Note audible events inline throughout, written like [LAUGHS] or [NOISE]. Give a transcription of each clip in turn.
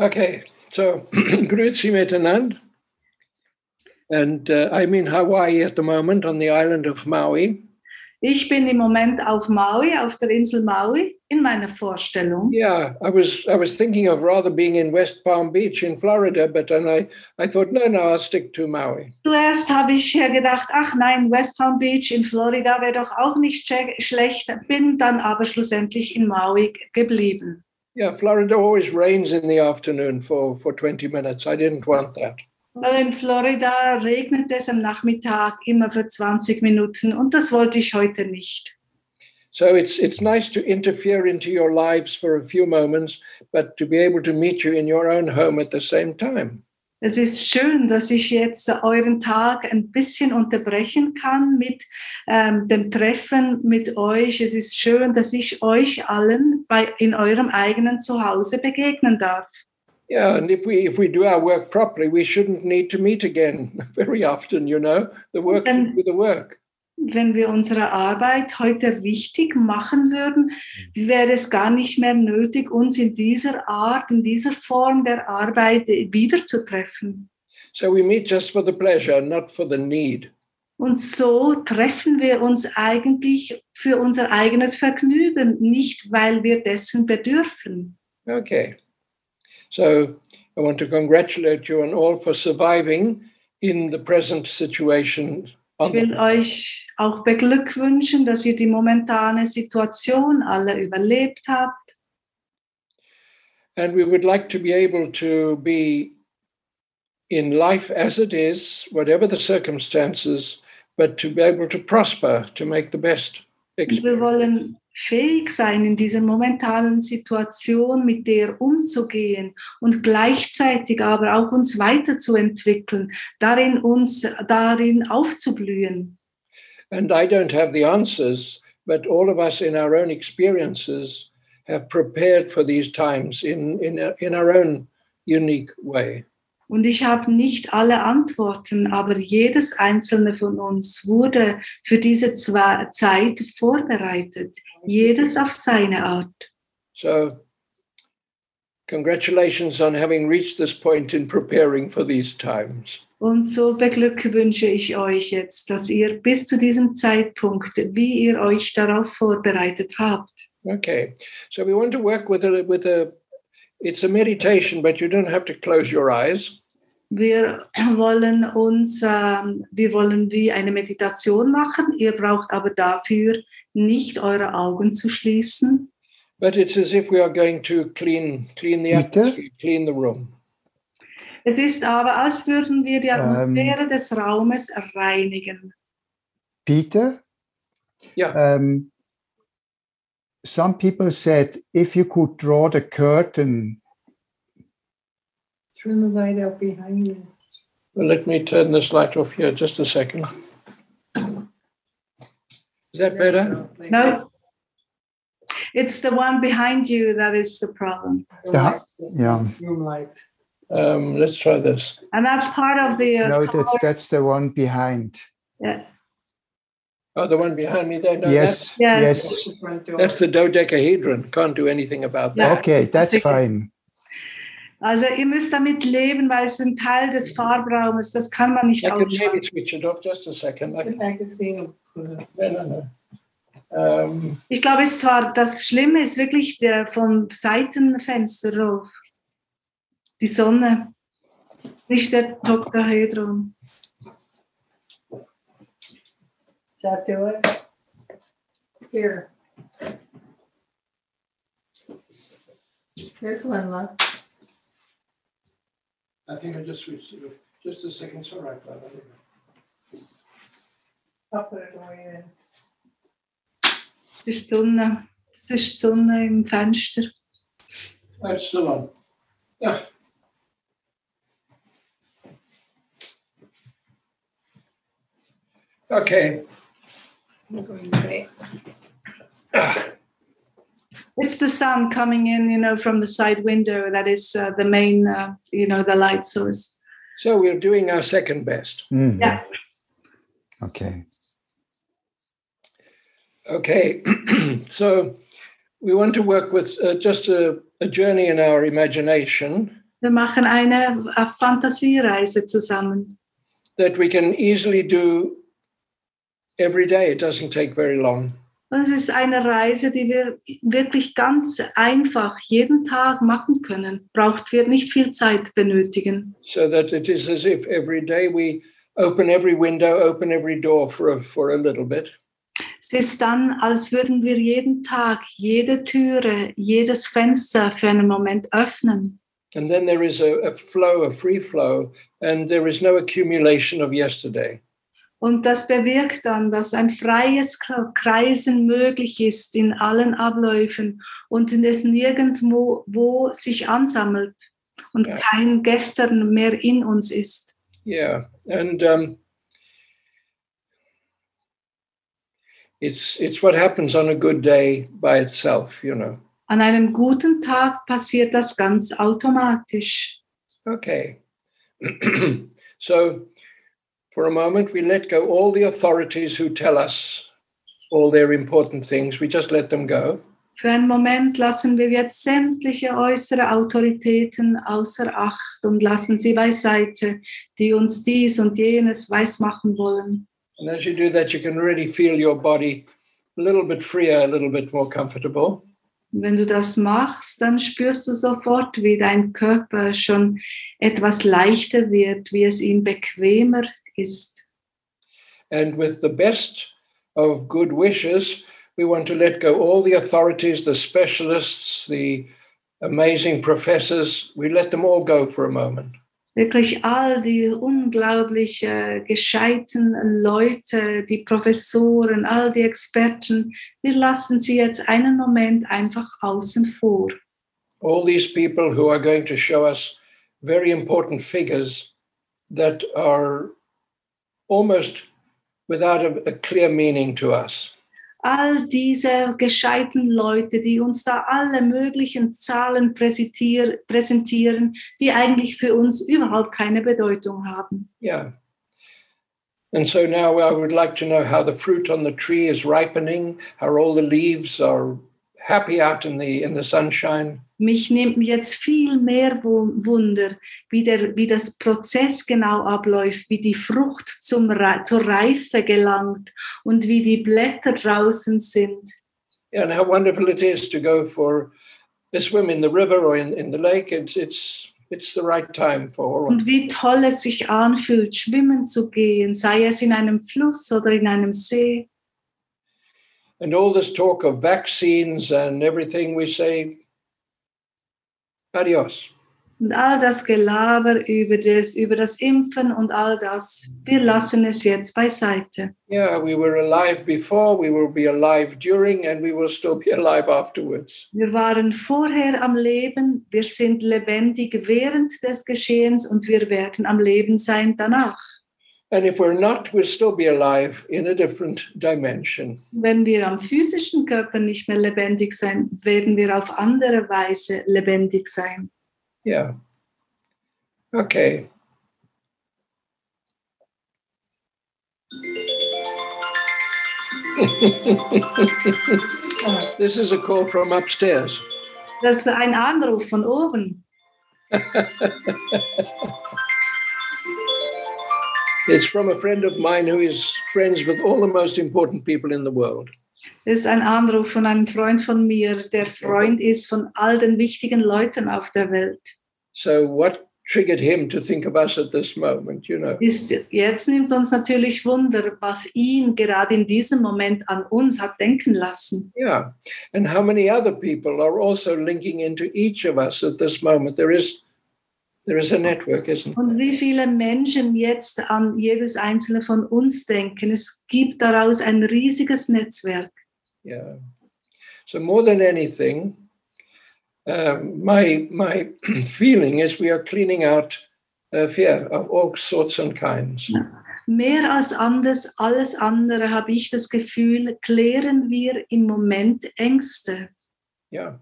Okay, so [CLEARS THROAT] grüezi miteinander. And uh, I'm in Hawaii at the moment on the island of Maui. Ich bin im Moment auf Maui, auf der Insel Maui, in meiner Vorstellung. Yeah, I was I was thinking of rather being in West Palm Beach in Florida, but then I, I thought, no, no, I'll stick to Maui. Zuerst habe ich ja gedacht, ach nein, West Palm Beach in Florida wäre doch auch nicht schlecht, bin dann aber schlussendlich in Maui geblieben. Yeah, Florida always rains in the afternoon for, for 20 minutes. I didn't want that. Weil in Florida regnet es am Nachmittag immer für 20 Minuten und das wollte ich heute nicht. So it's it's nice to interfere into your lives for a few moments, but to be able to meet you in your own home at the same time. Es ist schön, dass ich jetzt euren Tag ein bisschen unterbrechen kann mit ähm, dem Treffen mit euch. Es ist schön, dass ich euch allen bei, in eurem eigenen Zuhause begegnen darf. Yeah, and if we if we do our work properly, we shouldn't need to meet again [LAUGHS] very often. You know, the work be the work. Wenn wir unsere Arbeit heute richtig machen würden, wäre es gar nicht mehr nötig, uns in dieser Art, in dieser Form der Arbeit wiederzutreffen. So we meet just for the pleasure, not for the need. Und so treffen wir uns eigentlich für unser eigenes Vergnügen, nicht weil wir dessen bedürfen. Okay. So I want to congratulate you on all for surviving in the present situation. on Ich will euch auch beglückwünschen, dass ihr die momentane Situation alle überlebt habt. And we would like to be able to be in life as it is, whatever the circumstances, but to be able to prosper, to make the best Und wir experience. wollen fähig sein, in dieser momentanen Situation mit der umzugehen und gleichzeitig aber auch uns weiterzuentwickeln, darin uns darin aufzublühen. And I don't have the answers, but all of us in our own experiences have prepared for these times in, in, in our own unique way. Und ich habe nicht alle Antworten, aber jedes einzelne von uns wurde für diese Zeit vorbereitet, jedes auf seine Art. So, congratulations on having reached this point in preparing for these times. Und so beglückwünsche ich euch jetzt, dass ihr bis zu diesem Zeitpunkt, wie ihr euch darauf vorbereitet habt. Okay, so we want to work with a with a. It's a meditation, but you don't have to close your eyes. Wir wollen uns, ähm, wir wollen wie eine Meditation machen. Ihr braucht aber dafür nicht eure Augen zu schließen. But it's as if we are going to clean clean the atmosphere, clean the room. Es ist aber, als würden wir die Ähm. Atmosphäre des Raumes reinigen. Peter, Yeah. um, some people said if you could draw the curtain, Turn the light out behind you. Well, let me turn this light off here just a second. Is that better? No, it's the one behind you that is the problem. Yeah, yeah. Room light. Um, let's try this. And that's part of the. uh, no, that's that's the one behind. Yeah. Oh, the one behind me there. No, yes, Yes. yes. That's the front door. That's, that's the dodecahedron. Can't do anything about that. Yeah. Okay, that's fine. Also ihr müsst damit leben, weil es ein Teil des Farbraumes, das kann man nicht I can ausschalten. maybe switch it off just a second. I can, magazine. will put it- no, no, no. Um, Ich glaube, es ist zwar das Schlimme ist wirklich der vom Seitenfenster, Rolf. Die Sonne, nicht der Dodecahedron. Does that do it? Here. Here's one left. I think I just switched it. Just a second. It's all right, Clara. I'll put it away then. Es ist Sonne, es ist Sonne im Fenster. Oh, it's still on. Yeah. Okay. It's the sun coming in, you know, from the side window. That is uh, the main, uh, you know, the light source. So we're doing our second best. Mhm. Yeah. Okay. Okay. [CLEARS THROAT] so we want to work with uh, just a, a journey in our imagination Wir machen eine Fantasiereise zusammen, that we can easily do every day. It doesn't take very long. Und es ist eine Reise, die wir wirklich ganz einfach jeden Tag machen können. Braucht wir nicht viel Zeit benötigen. So that it is as if every day we open every window, open every door for a, for a little bit. Es ist dann, als würden wir jeden Tag jede Türe, jedes Fenster für einen Moment öffnen. And then there is a, a flow, a free flow, and there is no accumulation of yesterday. Und das bewirkt dann, dass ein freies Kreisen möglich ist in allen Abläufen und es nirgendwo wo sich ansammelt und Ja. kein Gestern mehr in uns ist. Yeah, and um, it's it's what happens on a good day by itself, you know. An einem guten Tag passiert das ganz automatisch. Okay, [CLEARS THROAT] so for a moment we let go all the authorities who tell us all their important things. We just let them go, Für einen Moment lassen wir jetzt sämtliche äußere Autoritäten außer Acht und lassen sie beiseite, die uns dies und jenes weismachen wollen. and as you do that, you can really feel your body a little bit freer, a little bit more comfortable. Wenn du das machst, dann spürst du sofort, wie dein Körper schon etwas leichter wird, wie es ihm bequemer ist. And with the best of good wishes, we want to let go all the authorities, the specialists, the amazing professors. We let them all go for a moment. Wirklich all die unglaublich äh, gescheiten Leute, die Professoren, all die Experten, wir lassen sie jetzt einen Moment einfach außen vor. All these people who are going to show us very important figures that are almost without a, a clear meaning to us. all diese gescheiten Leute, die uns da alle möglichen Zahlen präsentier präsentieren, die eigentlich für uns überhaupt keine Bedeutung haben. Yeah. And so now I would like to know how the fruit on the tree is ripening, how all the leaves are happy out in the in the sunshine. Mich nimmt jetzt viel mehr Wu- Wunder, wie, der, wie das Prozess genau abläuft, wie die Frucht zum, zur Reife gelangt und wie die Blätter draußen sind. Yeah, and how wonderful it is to go for a swim in the river or in, in the lake. It's it's it's the right time for all Und wie toll es sich anfühlt, schwimmen zu gehen, sei es in einem Fluss oder in einem See. And all this talk of vaccines and everything we say adios. Und all das Gelaber über das, über das Impfen und all das, wir lassen es jetzt beiseite. Yeah, we were alive before, we will be alive during, and we will still be [LAUGHS] alive afterwards. Wir waren vorher am Leben, wir sind lebendig während des Geschehens und wir werden am Leben sein danach. And if we're not, we'll still be alive in a different dimension. Wenn wir am physischen Körper nicht mehr lebendig sein, werden wir auf andere Weise lebendig sein. Yeah. Okay. [LAUGHS] Oh, this is a call from upstairs. Das ist ein Anruf von oben. [LAUGHS] It's from a friend of mine who is friends with all the most important people in the world. Das ist ein Anruf von einem Freund von mir, der Freund ist von all den wichtigen Leuten auf der Welt. So, what triggered him to think of us at this moment? You know, Ist, jetzt nimmt uns natürlich Wunder, was ihn gerade in diesem Moment an uns hat denken lassen. yeah. And how many other people are also linking into each of us at this moment? There is, there is a network, isn't Und there? wie viele Menschen jetzt an jedes einzelne von uns denken. Es gibt daraus ein riesiges Netzwerk. Yeah. So more than anything, um, my my [CLEARS THROAT] feeling is we are cleaning out uh, fear of all sorts and kinds. Mehr als anders, alles andere habe ich das Gefühl, klären wir im Moment Ängste. Yeah.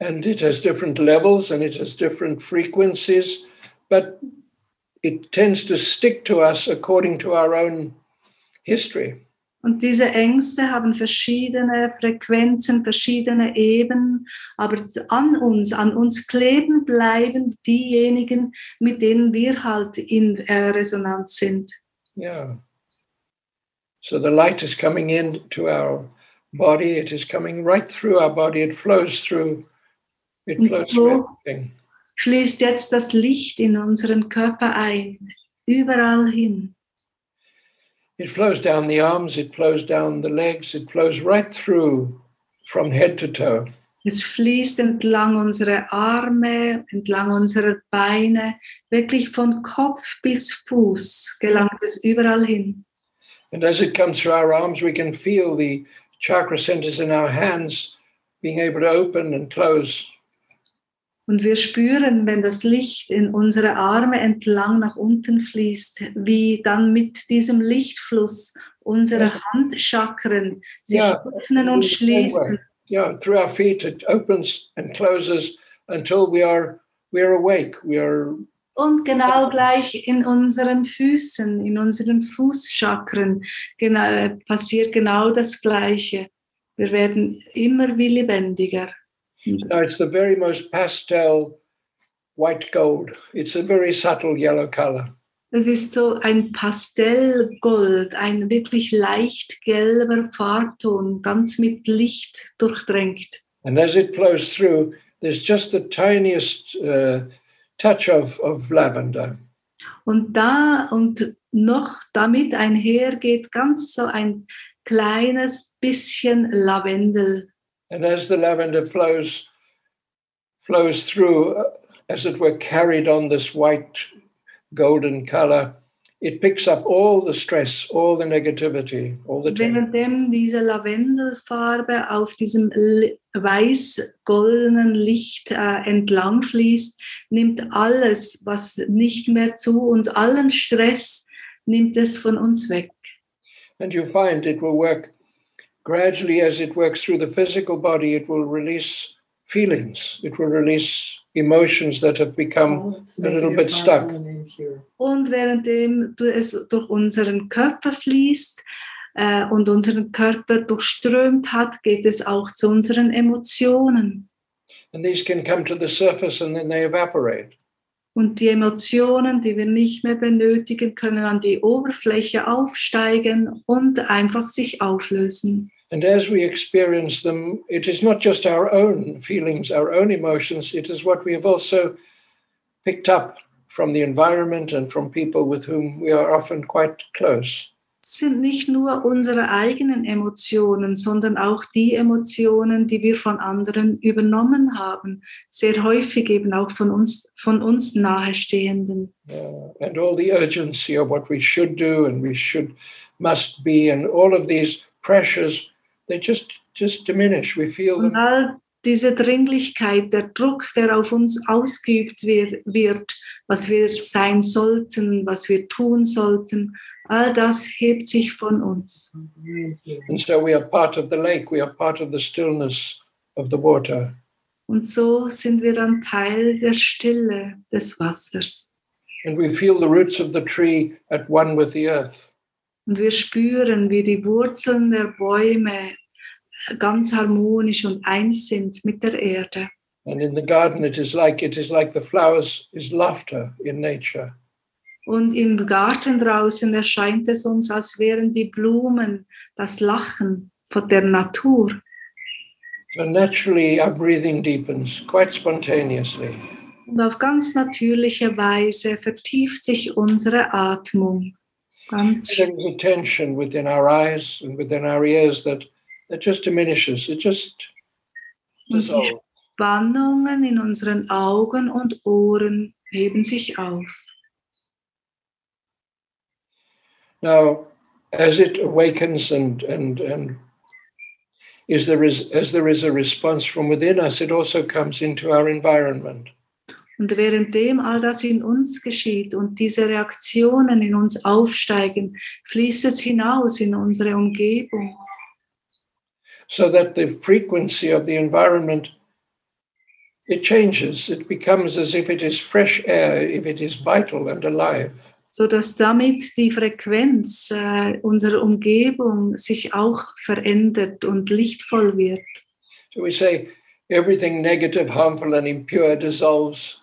And it has different levels and it has different frequencies, but it tends to stick to us according to our own history. Und diese Ängste haben verschiedene Frequenzen, verschiedene Ebenen, aber an uns, an uns kleben bleiben diejenigen, mit denen wir halt in äh, Resonanz sind. Yeah. So the light is coming into our body, it is coming right through our body, it flows through, Und so-. Fließt jetzt das Licht in unseren Körper ein, überall hin. It flows down the arms, it flows down the legs, it flows right through from head to toe. Es fließt entlang unserer Arme, entlang unserer Beine, wirklich von Kopf bis Fuß gelangt es überall hin. And as it comes through our arms, we can feel the chakra centers in our hands being able to open and close. Und wir spüren, wenn das Licht in unsere Arme entlang nach unten fließt, wie dann mit diesem Lichtfluss unsere Handchakren sich Ja. öffnen und schließen. Yeah, through our feet, it opens and closes until we are we are awake. We are Und genau gleich in unseren Füßen, in unseren Fußchakren genau, passiert genau das Gleiche. Wir werden immer wie lebendiger. Now it's the very most pastel white gold. It's a very subtle yellow color. Es ist so ein Pastellgold, ein wirklich leicht gelber Farbton, ganz mit Licht durchdrängt. And as it flows through, there's just the tiniest uh, touch of, of lavender. Und da und noch damit einhergeht ganz so ein kleines bisschen Lavendel. And as the lavender flows, flows through, uh, as it were, carried on this white golden color, it picks up all the stress, all the negativity, all the tension. Währenddem diese Lavendelfarbe auf diesem weiß-goldenen Licht äh, entlang fließt, nimmt alles, was nicht mehr zu uns, allen Stress, nimmt es von uns weg. And you find it will work gradually as it works through the physical body, it will release feelings, it will release emotions that have become Oh, a little it bit stuck. harmony in here. Und währenddem du es durch unseren Körper fließt äh, und unseren Körper durchströmt hat, geht es auch zu unseren Emotionen. And these can come to the surface and then they evaporate. Und die Emotionen, die wir nicht mehr benötigen, können an die Oberfläche aufsteigen und einfach sich auflösen. And as we experience them, it is not just our own feelings, our own emotions, it is what we have also picked up from the environment and from people with whom we are often quite close. Sind nicht nur unsere eigenen Emotionen, sondern auch die Emotionen, die wir von anderen übernommen haben. Sehr häufig eben auch von uns, von uns Nahestehenden. Uh, and all the urgency of what we should do and we should, must be, and all of these pressures, they just just diminish. We feel Und them. all diese Dringlichkeit, der Druck, der auf uns ausgeübt wir, wird, was wir sein sollten, was wir tun sollten, all das hebt sich von uns. And so we are part of the lake, we are part of the stillness of the water. Und so sind wir dann Teil der Stille des Wassers. And we feel the roots of the tree at one with the earth. Und wir spüren, wie die Wurzeln der Bäume ganz harmonisch und eins sind mit der Erde. And in the garden, it is like it is like the flowers is laughter in nature. Und im Garten draußen erscheint es uns, als wären die Blumen das Lachen von der Natur. So naturally, our breathing deepens quite spontaneously. Und auf ganz natürliche Weise vertieft sich unsere Atmung. Ganz There is a tension within our eyes and within our ears that that just diminishes. It just dissolves. Spannungen in unseren Augen und Ohren heben sich auf. Now, as it awakens and and and is there is as there is a response from within us, it also comes into our environment. Und währenddem all das in uns geschieht und diese Reaktionen in uns aufsteigen, fließt es hinaus in unsere Umgebung, so that the frequency of the environment it changes. It becomes as if it is fresh air if it is vital and alive. So dass damit die Frequenz äh, unserer Umgebung sich auch verändert und lichtvoll wird. so we say everything negative harmful and impure dissolves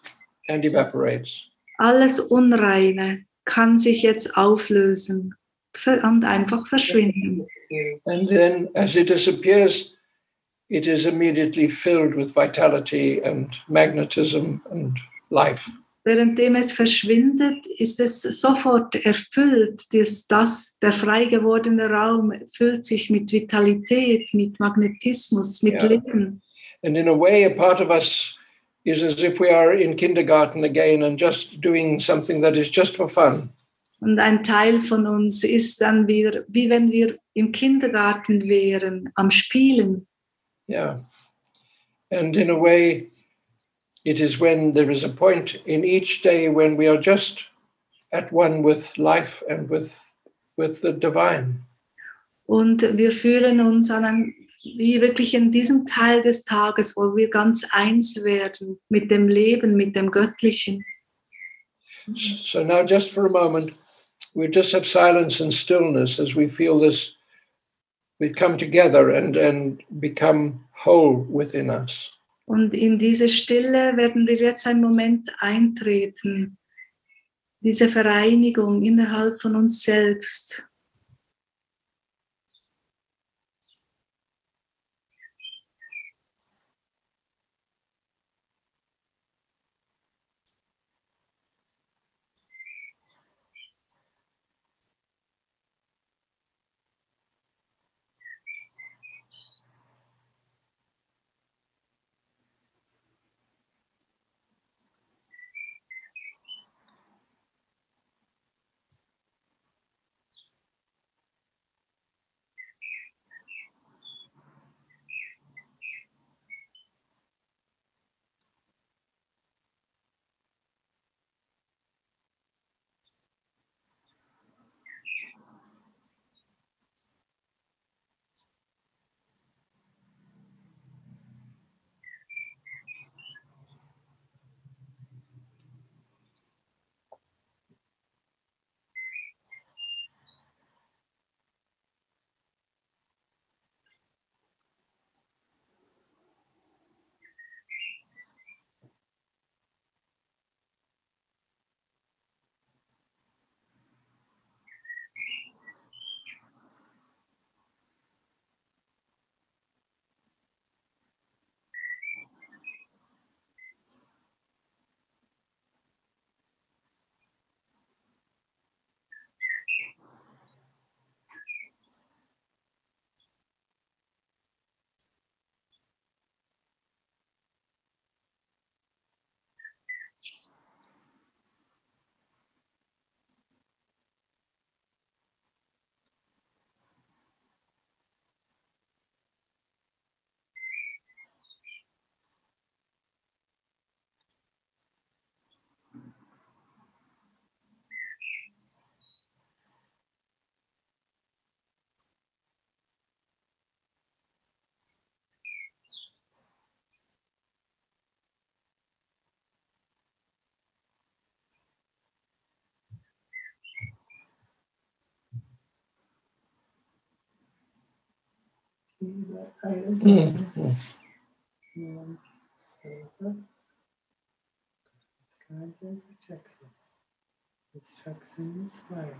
and evaporates Alles Unreine kann sich jetzt auflösen und einfach verschwinden. and then as it disappears it is immediately filled with vitality and magnetism and life Währenddem es verschwindet, ist es sofort erfüllt. Das, das, der frei gewordene Raum füllt sich mit Vitalität, mit Magnetismus, mit Ja. Leben. And in a way, a part of us is as if we are in kindergarten again and just doing something that is just for fun. Und ein Teil von uns ist dann wieder, wie wenn wir im Kindergarten wären, am Spielen. Yeah. And in a way, it is when there is a point in each day when we are just at one with life and with, with the divine. Und wir fühlen uns an einem, wie wirklich in diesem Teil des Tages, wo wir ganz eins werden mit dem Leben, mit dem Göttlichen. So now, just for a moment, we just have silence and stillness as we feel this. We come together and, and become whole within us. Und in diese Stille werden wir jetzt einen Moment eintreten. Diese Vereinigung innerhalb von uns selbst. see that title. Mm-hmm. And save it. It's going to protect us. It's checks and sliders.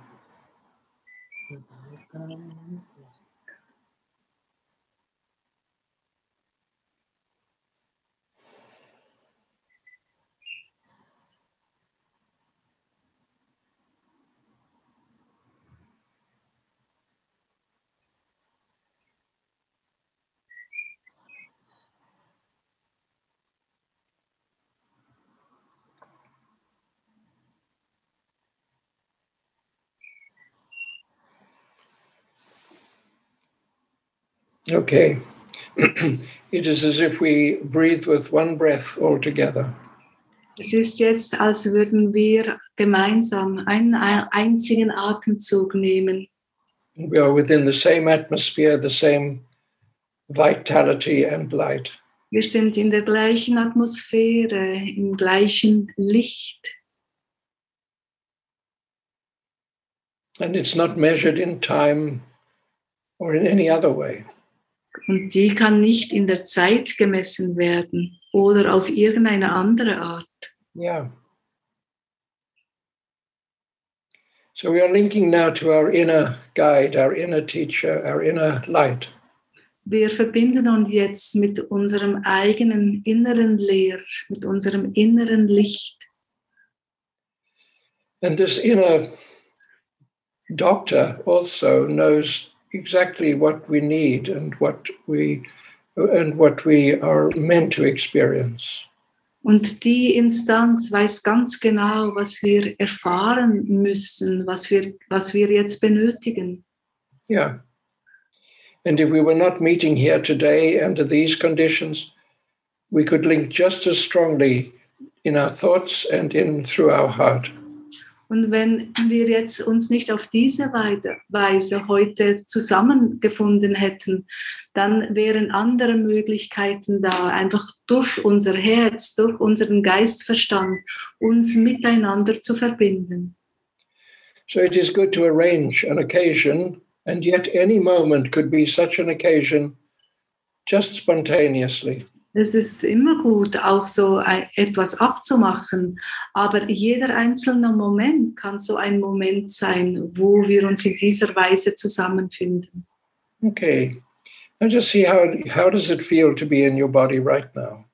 Okay. [CLEARS THROAT] it is as if we breathe with one breath altogether. Es ist jetzt, als würden wir gemeinsam einen einzigen Atemzug nehmen. We are within the same atmosphere, the same vitality and light. Wir sind in der gleichen Atmosphäre, im gleichen Licht. And it's not measured in time or in any other way. Und die kann nicht in der Zeit gemessen werden oder auf irgendeine andere Art. Yeah. So we are linking now to our inner guide, our inner teacher, our inner light. Wir verbinden uns jetzt mit unserem eigenen inneren Lehrer, mit unserem inneren Licht. And this inner doctor also knows exactly what we need and what we and what we are meant to experience. Und die Instanz weiß ganz genau, was wir erfahren müssen, was wir, was wir jetzt benötigen. Yeah. And if we were not meeting here today under these conditions, we could link just as strongly in our thoughts and in through our heart. Und wenn wir jetzt uns nicht auf diese Weise heute zusammengefunden hätten, dann wären andere Möglichkeiten da, einfach durch unser Herz, durch unseren Geistverstand uns miteinander zu verbinden. So it is good to arrange an occasion, and yet any moment could be such an occasion just spontaneously. Es ist immer gut, auch so etwas abzumachen, aber jeder einzelne Moment kann so ein Moment sein, wo wir uns in dieser Weise zusammenfinden. Okay. Now just see how, how does it feel to be in your body right now?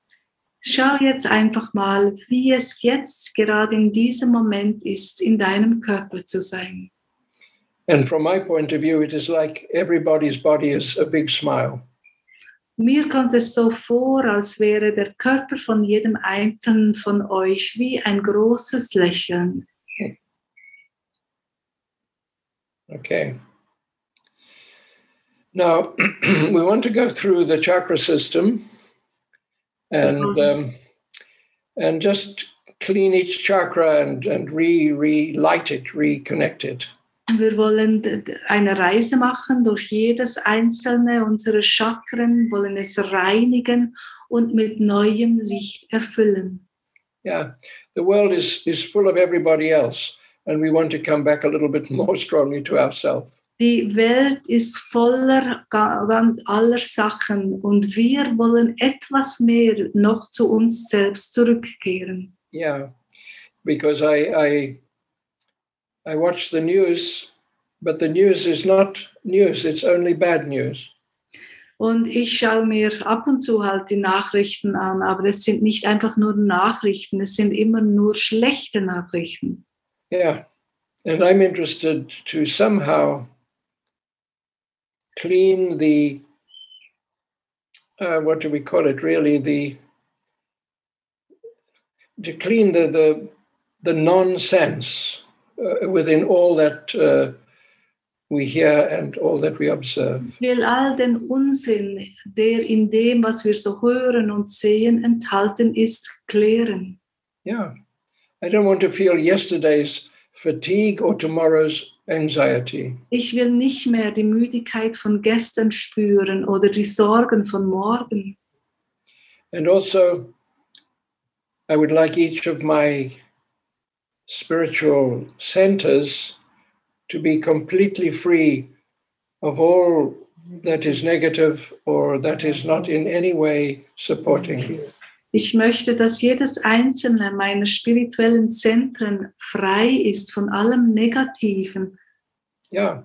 Schau jetzt einfach mal, wie es jetzt gerade in diesem Moment ist, in deinem Körper zu sein. And from my point of view, it is like everybody's body is a big smile. Mir kommt es so vor, als wäre der Körper von jedem Einzelnen von euch wie ein großes Lächeln. Okay. Now, [CLEARS THROAT] we want to go through the chakra system and um, and just clean each chakra and, and re, re light it, reconnect it. Wir wollen eine Reise machen durch jedes einzelne unserer Chakren, wollen es reinigen und mit neuem Licht erfüllen. Yeah, the world is, is full of everybody else, and we want to come back a little bit more strongly to ourselves. Die Welt ist voller ganz aller Sachen und wir wollen etwas mehr noch zu uns selbst zurückkehren. Yeah, because I, I I watch the news, but the news is not news, it's only bad news. Und ich schaue mir ab und zu halt die Nachrichten an, aber es sind nicht einfach nur Nachrichten, es sind immer nur schlechte Nachrichten. Yeah, and I'm interested to somehow clean the, uh, what do we call it really, the, to clean the, the, the nonsense within all that uh, we hear and all that we observe. Will all den Unsinn, der in dem, was wir so hören und sehen, enthalten ist, klären. Yeah. I don't want to feel yesterday's fatigue or tomorrow's anxiety. Ich will nicht mehr die Müdigkeit von gestern spüren oder die Sorgen von morgen. And also, I would like each of my spiritual centers to be completely free of all that is negative or that is not in any way supporting. you. Ich möchte, dass jedes einzelne meiner spirituellen Zentren frei ist von allem Negativen. Yeah.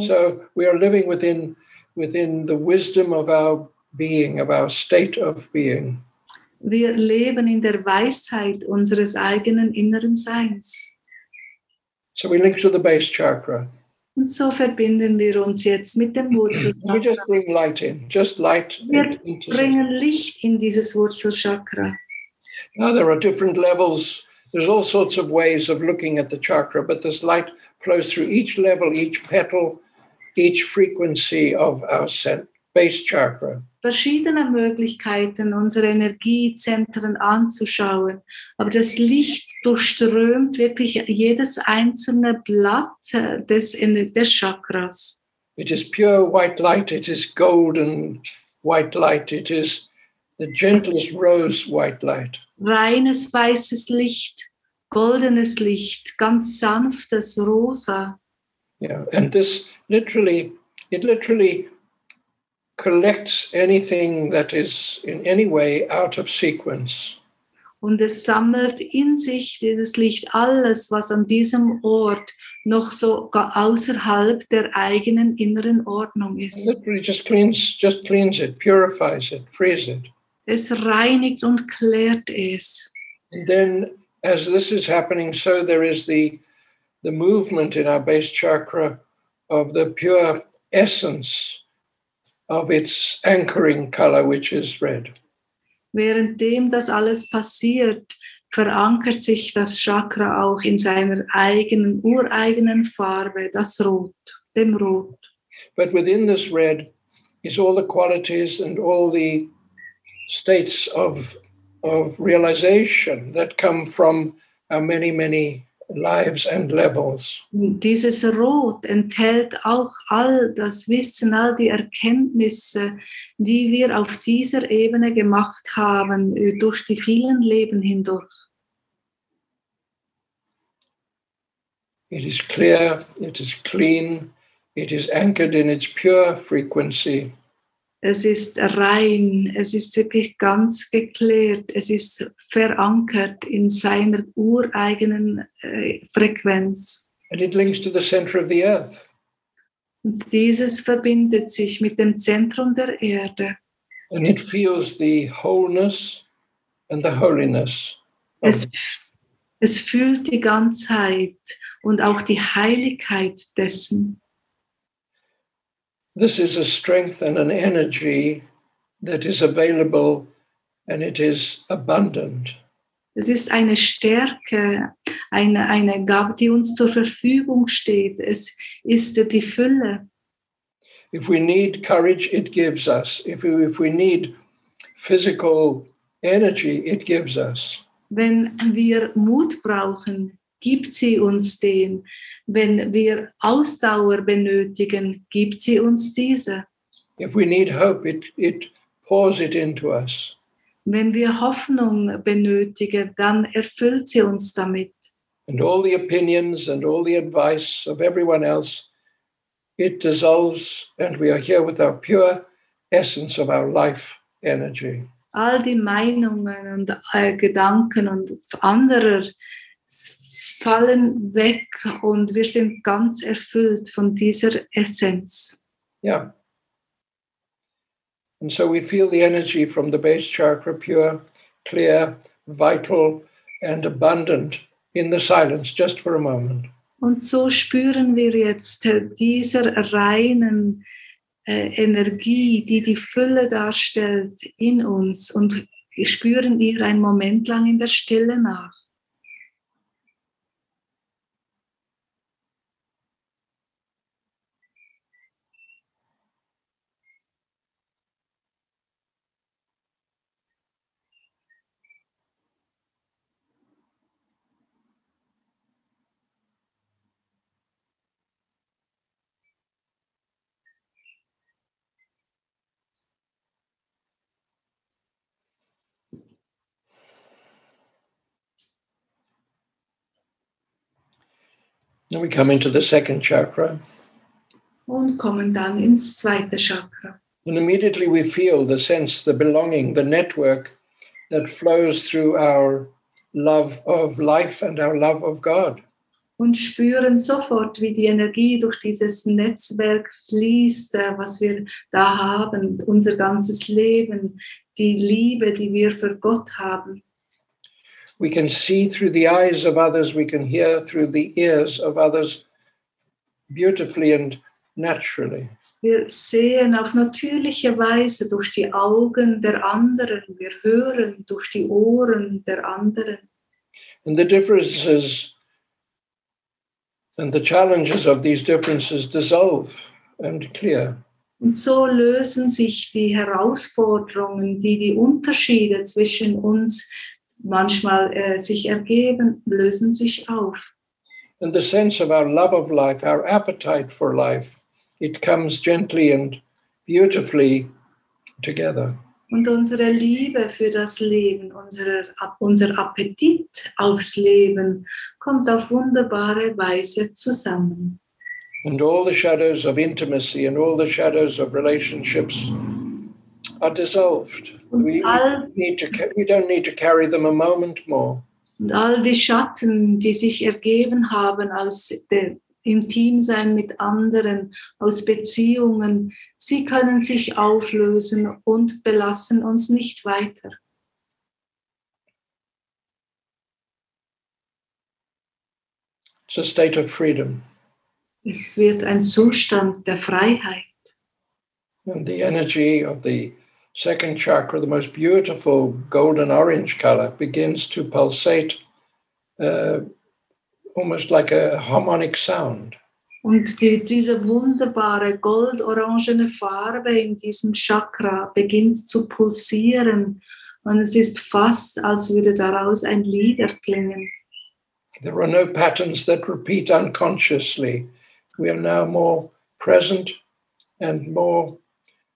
So we are living within within the wisdom of our being, of our state of being. Wir leben in der Weisheit unseres eigenen inneren Seins. So we link to the base chakra. Und so verbinden wir uns jetzt mit dem We just bring light in, just light Wir into bringen Licht in dieses Wurzelchakra. Now there are different levels. There's all sorts of ways of looking at the chakra, but this light flows through each level, each petal, each frequency of our base chakra. Verschiedene Möglichkeiten, unsere Energiezentren anzuschauen. Aber das Licht durchströmt wirklich jedes einzelne Blatt äh, des, des Chakras. It is pure white light, it is golden white light, it is the gentlest rose white light. Reines weißes Licht, goldenes Licht, ganz sanftes Rosa. Yeah, and this literally, it literally collects anything that is in any way out of sequence. Und es sammelt in sich dieses Licht alles, was an diesem Ort noch so außerhalb der eigenen inneren Ordnung It ist. literally just cleans, just cleans it, purifies it, frees it. Es reinigt und klärt es. And then, as this is happening, so there is the the movement in our base chakra of the pure essence of its anchoring color, which is red. Währenddem das alles passiert, verankert sich das Chakra auch in seiner eigenen, ureigenen Farbe, das Rot, dem Rot. But within this red is all the qualities and all the states of, of realization that come from our many, many lives and levels. Dieses Rot enthält auch all das Wissen, all die Erkenntnisse, die wir auf dieser Ebene gemacht haben, äh, durch die vielen Leben hindurch. It is clear, it is clean, it is anchored in its pure frequency. Es ist rein, es ist wirklich ganz geklärt, es ist verankert in seiner ureigenen äh, Frequenz. And it links to the center of the earth. Und dieses verbindet sich mit dem Zentrum der Erde. And it feels the wholeness and the holiness. Es, es fühlt die Ganzheit und auch die Heiligkeit dessen. This is a strength and an energy that is available and it is abundant. Es ist eine Stärke, eine, eine Gabe, die uns zur Verfügung steht. Es ist die Fülle. If we need courage, it gives us. If we, if we need physical energy, it gives us. Wenn wir Mut brauchen, gibt sie uns den. Wenn wir Ausdauer benötigen, gibt sie uns diese. If we need hope, it, it pours it into us. Wenn wir Hoffnung benötigen, dann erfüllt sie uns damit. And all the opinions and all the advice of everyone else, it dissolves, and we are here with our pure essence of our life energy. All die Meinungen und äh, Gedanken und anderer fallen weg und wir sind ganz erfüllt von dieser Essenz. Yeah. And so we feel the energy from the base chakra pure, clear, vital, and abundant in the silence just for a moment. Und so spüren wir jetzt äh, dieser reinen äh, Energie, die die Fülle darstellt in uns und wir spüren ihr einen Moment lang in der Stille nach. Then we come into the second chakra, Und kommen dann ins zweite Chakra. and immediately we feel the sense, the belonging, the network that flows through our love of life and our love of God. und spüren sofort, wie die Energie durch dieses Netzwerk fließt, äh, was wir da haben, unser ganzes Leben, die Liebe, die wir für Gott haben. We can see through the eyes of others, we can hear through the ears of others beautifully and naturally. Wir sehen auf natürliche Weise durch die Augen der anderen, wir hören durch die Ohren der anderen. And the differences and the challenges of these differences dissolve and clear. Und so lösen sich die Herausforderungen, die die Unterschiede zwischen uns manchmal äh, sich ergeben, lösen sich auf. And the sense of our love of life, our appetite for life, it comes gently and beautifully together. Und unsere Liebe für das Leben, unsere, unser Appetit aufs Leben kommt auf wunderbare Weise zusammen. And all the shadows of intimacy and all the shadows of relationships are dissolved. We, all, need to, we don't need to carry them a moment more. und all die Schatten, die sich ergeben haben aus dem Intimsein mit anderen, aus Beziehungen, sie können sich auflösen und belassen uns nicht weiter. It's a state of freedom. Es wird ein Zustand der Freiheit. And the energy of the second chakra, the most beautiful golden orange color, begins to pulsate uh, almost like a harmonic sound. Und die, diese wunderbare goldorangene Farbe in diesem Chakra beginnt zu pulsieren. Und es ist fast, als würde daraus ein Lied erklingen. There are no patterns that repeat unconsciously. We are now more present and more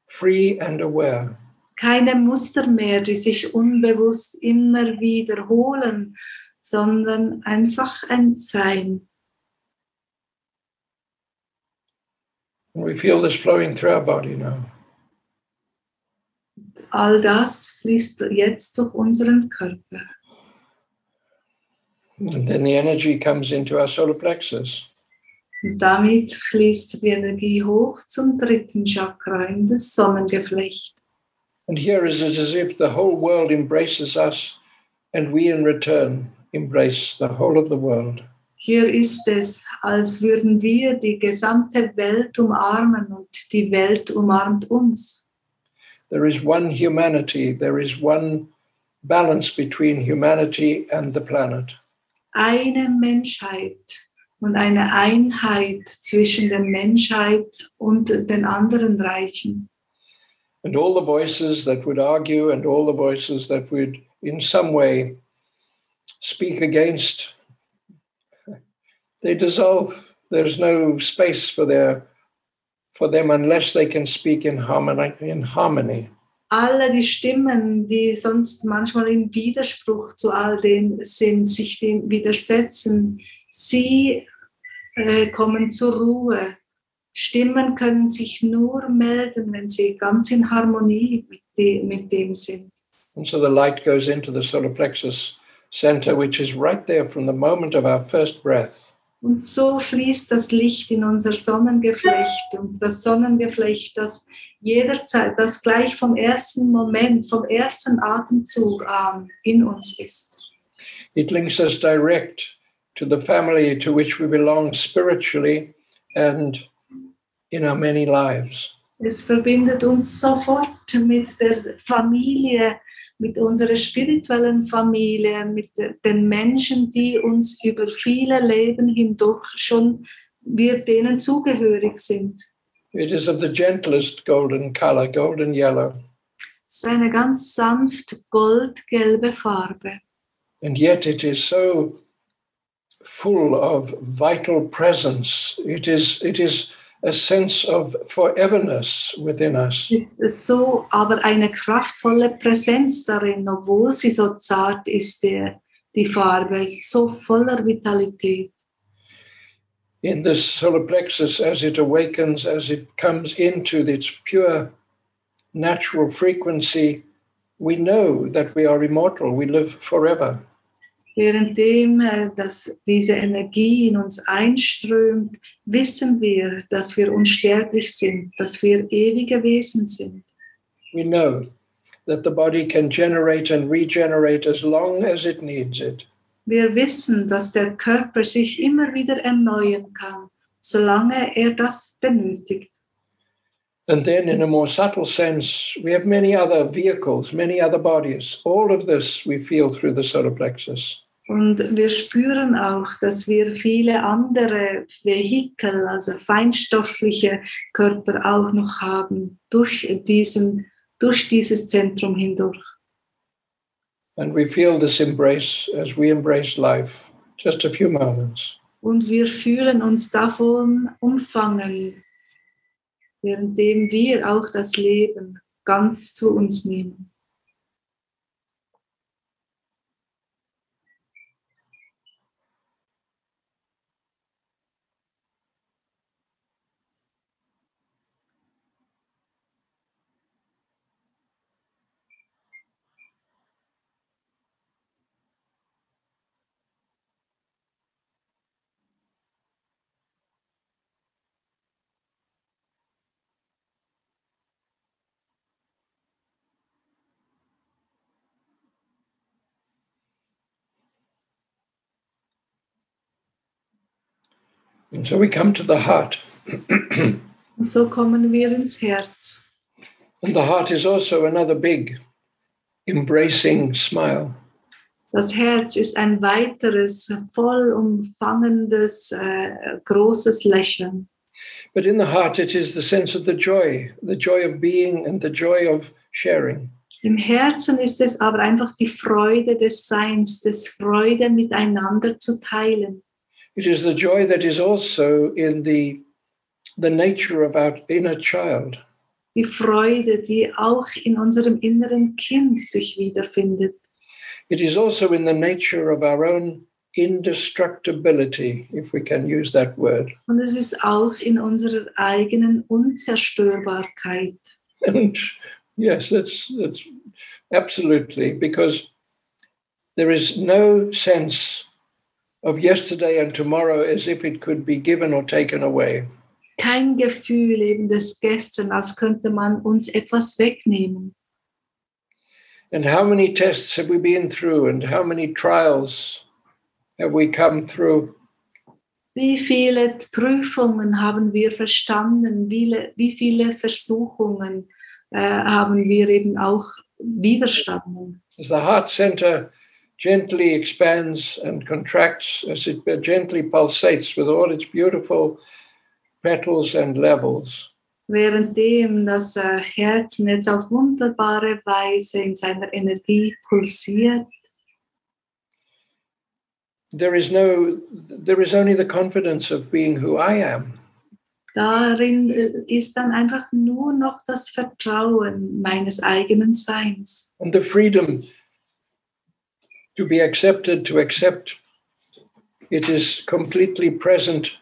free and aware. Keine Muster mehr, die sich unbewusst immer wiederholen, sondern einfach ein Sein. We feel this flowing through our body now. All das fließt jetzt durch unseren Körper. And then the energy comes into our solar plexus. Und damit fließt die Energie hoch zum dritten Chakra in das Sonnengeflecht. And here is it as if the whole world embraces us and we in return embrace the whole of the world. Hier ist es, als würden wir die gesamte Welt umarmen und die Welt umarmt uns. There is one humanity, there is one balance between humanity and the planet. Eine Menschheit und eine Einheit zwischen der Menschheit und den anderen Reichen. And all the voices that would argue and all the voices that would, in some way, speak against, they dissolve. There's no space for their for them unless they can speak in harmony. In harmony. Alle die Stimmen, die sonst manchmal im Widerspruch zu all dem sind, sich dem widersetzen, sie äh, kommen zur Ruhe. Stimmen können sich nur melden, wenn sie ganz in Harmonie mit, de mit dem sind. And so the light goes into the solar plexus center, which is right there from the moment of our first breath. Und so fließt das Licht in unser Sonnengeflecht und das Sonnengeflecht, das jederzeit, das gleich vom ersten Moment, vom ersten Atemzug an in uns ist. It links us direct to the family to which we belong spiritually and in our many lives. Es verbindet uns sofort mit der Familie, mit unserer spirituellen Familie, mit den Menschen, die uns über viele Leben hindurch schon wir denen zugehörig sind. It is of the gentlest golden color, golden yellow, Es ist eine ganz sanft goldgelbe Farbe. and yet it is so full of vital presence. It is, it is a sense of foreverness within us. ist so, aber eine kraftvolle Präsenz darin, obwohl sie so zart ist, der, die Farbe, so voller Vitalität. In this solar plexus, as it awakens, as it comes into its pure natural frequency, we know that we are immortal, we live forever. Währenddem äh, dass diese Energie in uns einströmt, wissen wir, dass wir unsterblich sind, dass wir ewige Wesen sind. We know that the body can generate and regenerate as long as it needs it. Wir wissen, dass der Körper sich immer wieder erneuern kann, solange er das benötigt. And then, in a more subtle sense, we have many other vehicles, many other bodies. All of this we feel through the solar plexus. Und wir spüren auch, dass wir viele andere Vehikel, also feinstoffliche Körper auch noch haben, durch, diesen, durch dieses Zentrum hindurch. And we feel this embrace as we embrace life. Just a few moments. Und wir fühlen uns davon umfangen, währenddem wir auch das Leben ganz zu uns nehmen. And so we come to the heart. Und so kommen wir ins Herz. And the heart is also another big, embracing smile. Das Herz ist ein weiteres vollumfangendes, äh, großes Lächeln. But in the heart, it is the sense of the joy, the joy of being and the joy of sharing. Im Herzen ist es aber einfach die Freude des Seins, des Freude miteinander zu teilen. It is the joy that is also in the, the nature of our inner child. Die Freude, die auch in unserem inneren Kind sich wiederfindet. It is also in the nature of our own indestructibility, if we can use that word. Und es ist auch in unserer eigenen Unzerstörbarkeit. And yes, that's that's absolutely because there is no sense of yesterday and tomorrow as if it could be given or taken away. Kein Gefühl eben des Gestern, als könnte man uns etwas wegnehmen. And how many tests have we been through and how many trials have we come through? Wie viele Prüfungen haben wir verstanden? Wie, viele- wie viele Versuchungen äh, haben wir eben auch widerstanden? As the heart center gently expands and contracts, as it gently pulsates with all its beautiful petals and levels. Währenddem das äh, Herz jetzt auf wunderbare Weise in seiner Energie pulsiert, There is no, there is only the confidence of being who I am. darin ist dann einfach nur noch das Vertrauen meines eigenen Seins and the freedom to be accepted, to accept. It is completely present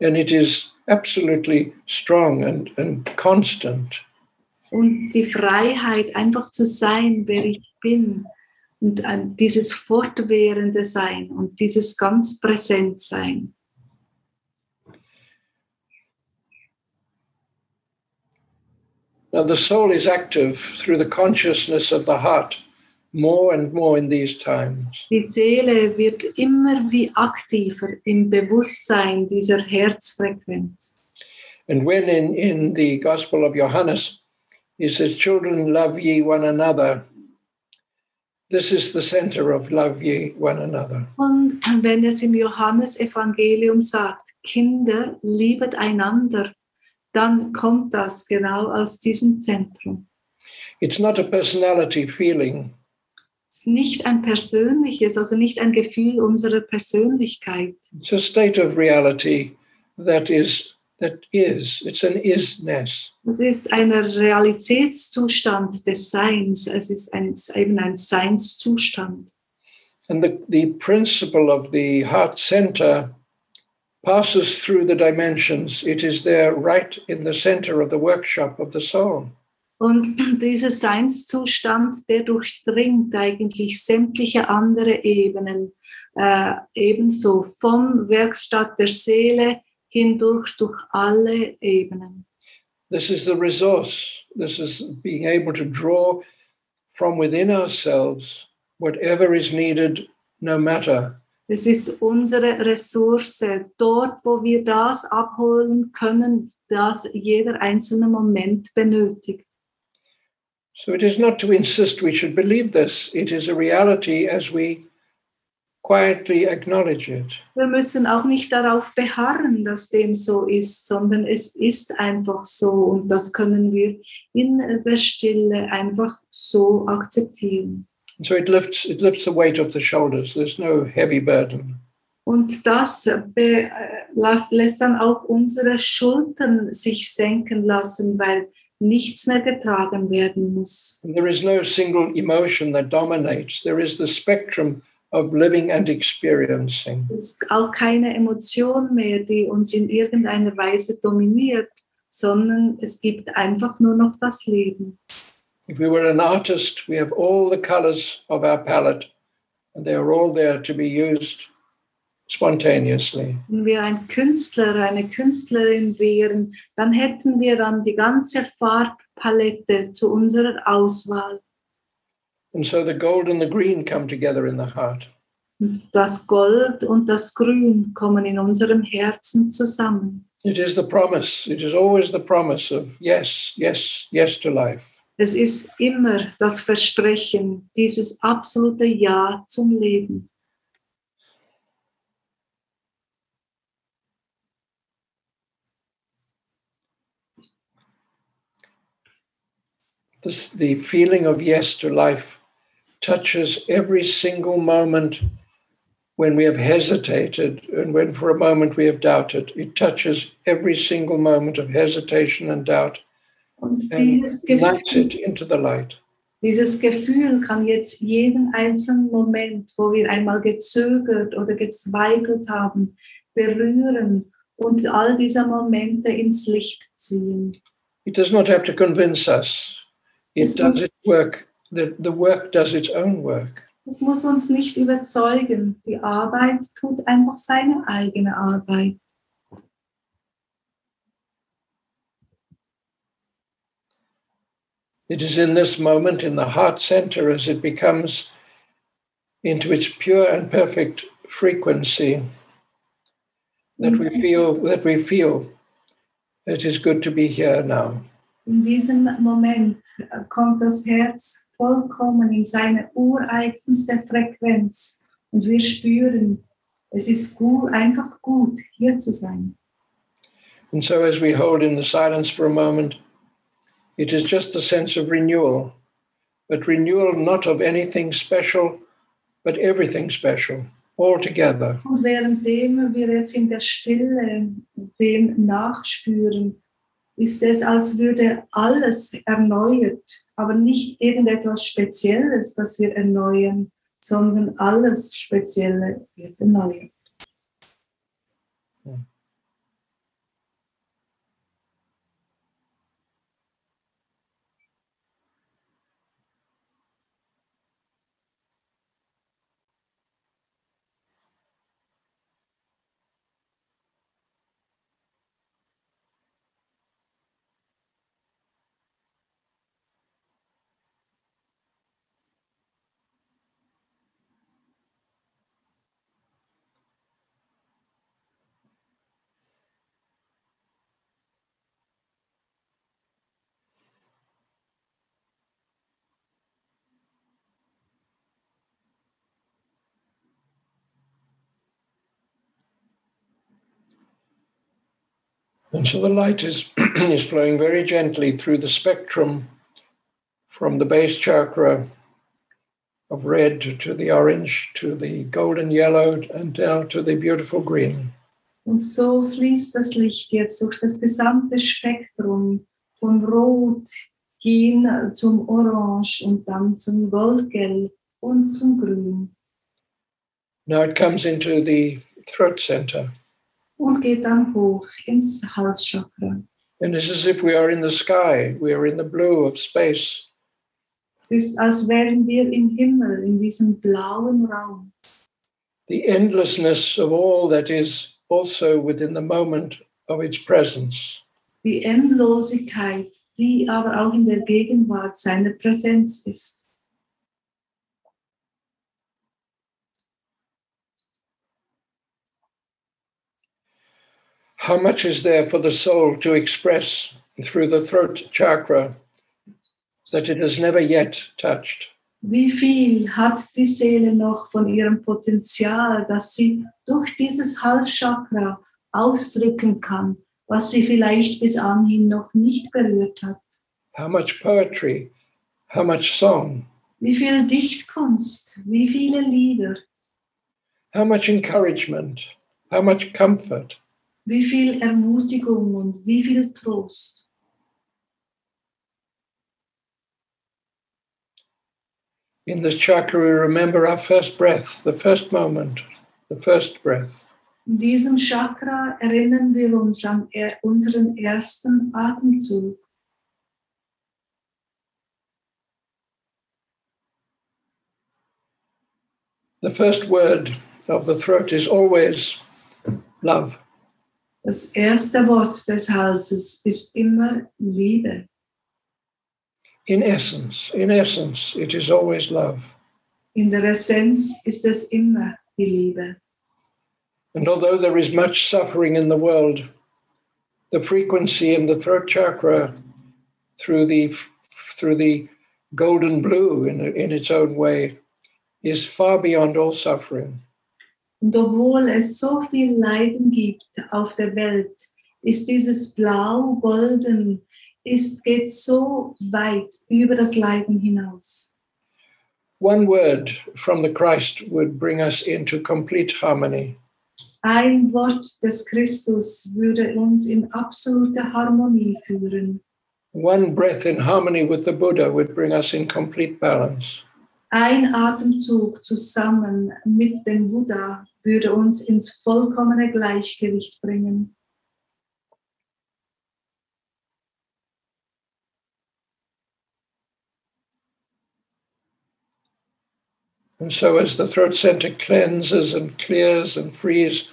and it is absolutely strong and, and constant. und die Freiheit, einfach zu sein, wer ich bin und ein, dieses fortwährende Sein und dieses ganz Präsentsein. Now, the soul is active through the consciousness of the heart more and more in these times. Die Seele wird immer wie aktiver im Bewusstsein dieser Herzfrequenz. And when in, in the Gospel of Johannes, he says, Children, love ye one another. This is the center of love ye one another. Und wenn es im Johannesevangelium sagt, Kinder, liebet einander, dann kommt das genau aus diesem Zentrum. It's not a personality feeling, ist nicht ein persönliches, also nicht ein Gefühl unserer Persönlichkeit. it's a state of reality that is that is it's an isness Es ist ein Realitätszustand des Seins. Es ist ein, eben ein Seinszustand. and the, the principle of the heart center passes through the dimensions it is there right in the center of the workshop of the soul Und dieser Seinszustand, der durchdringt eigentlich sämtliche andere Ebenen, äh, ebenso vom Werkstatt der Seele hindurch durch alle Ebenen. this is the resource this is being able to draw from within ourselves whatever is needed no matter Es ist unsere Ressource, dort, wo wir das abholen können, das jeder einzelne Moment benötigt. So it is not to insist we should believe this it is a reality as we quietly acknowledge it. Wir müssen auch nicht darauf beharren, dass dem so ist, sondern es ist einfach so und das können wir in der Stille einfach so akzeptieren. And so it lifts it lifts the weight off the shoulders. There's no heavy burden. Und das äh, lässt dann auch unsere Schultern sich senken lassen, weil nichts mehr getragen werden muss. And there is no single emotion that dominates. There is the spectrum of living and experiencing. Es ist auch keine Emotion mehr, die uns in irgendeiner Weise dominiert, sondern es gibt einfach nur noch das Leben. If we were an artist, we have all the colors of our palette, and they are all there to be used spontaneously. Wenn wir ein Künstler, eine Künstlerin wären, dann hätten wir dann die ganze Farbpalette zu unserer Auswahl. And so the gold and the green come together in the heart. Das Gold und das Grün kommen in unserem Herzen zusammen. It is the promise. It is always the promise of yes, yes, yes to life. Es ist immer das Versprechen, dieses absolute Ja zum Leben. This, the feeling of yes to life touches every single moment when we have hesitated and when for a moment we have doubted. It touches every single moment of hesitation and doubt Und and Gefühl, it into the light. dieses Gefühl kann jetzt jeden einzelnen Moment, wo wir einmal gezögert oder gezweifelt haben, berühren und all diese Momente ins Licht ziehen. It does not have to convince us. It does its work. The, the work does its own work. Es muss uns nicht überzeugen. Die Arbeit tut einfach seine eigene Arbeit. It is in this moment, in the heart center, as it becomes into its pure and perfect frequency, that we mm-hmm. feel that we feel it is good to be here now. In diesem Moment äh, kommt das Herz vollkommen in seine ureigenste Frequenz und wir spüren, es ist gut, einfach gut, hier zu sein. And so, as we hold in the silence for a moment, it is just a sense of renewal, but renewal not of anything special, but everything special, all together. Und währenddem wir jetzt in der Stille dem nachspüren, ist es, als würde alles erneuert, aber nicht irgendetwas Spezielles, das wir erneuern, sondern alles Spezielle wird erneuert. And so the light is, [CLEARS THROAT] is flowing very gently through the spectrum from the base chakra of red to the orange to the golden yellow and down to the beautiful green. Und so fließt das Licht jetzt durch das gesamte Spektrum von Rot hin zum Orange und dann zum Goldgelb und zum Grün Now it comes into the throat center. Und geht dann hoch ins Halschakra. And it's as if we are in the sky, we are in the blue of space. Es ist, als wären wir im Himmel, in diesem blauen Raum. The endlessness of all that is also within the moment of its presence. Die Endlosigkeit, die aber auch in der Gegenwart seiner Präsenz ist. How much is there for the soul to express through the throat chakra that it has never yet touched? Wie viel hat die Seele noch von ihrem Potenzial, dass sie durch dieses Halschakra ausdrücken kann, was sie vielleicht bis anhin noch nicht berührt hat? How much poetry, how much song, Wie viel Dichtkunst, wie viele Lieder, how much encouragement, how much comfort, wie viel Ermutigung und wie viel Trost. In this chakra, we remember our first breath, the first moment, the first breath. In diesem Chakra erinnern wir uns an er- unseren ersten Atemzug. The first word of the throat is always love. Das erste Wort des Halses ist immer Liebe. In essence, in essence, it is always love. In der Essenz ist es immer die Liebe. And although there is much suffering in the world, the frequency in the throat chakra through the through the golden blue in, in its own way is far beyond all suffering. Und obwohl es so viel Leiden gibt auf der Welt, ist dieses Blau-Golden, ist, geht so weit über das Leiden hinaus. One word from the Christ would bring us into complete harmony. Ein Wort des Christus würde uns in absolute Harmonie führen. One breath in harmony with the Buddha would bring us in complete balance. Ein Atemzug zusammen mit dem Buddha würde uns ins vollkommene Gleichgewicht bringen. And so, as the throat center cleanses and clears and frees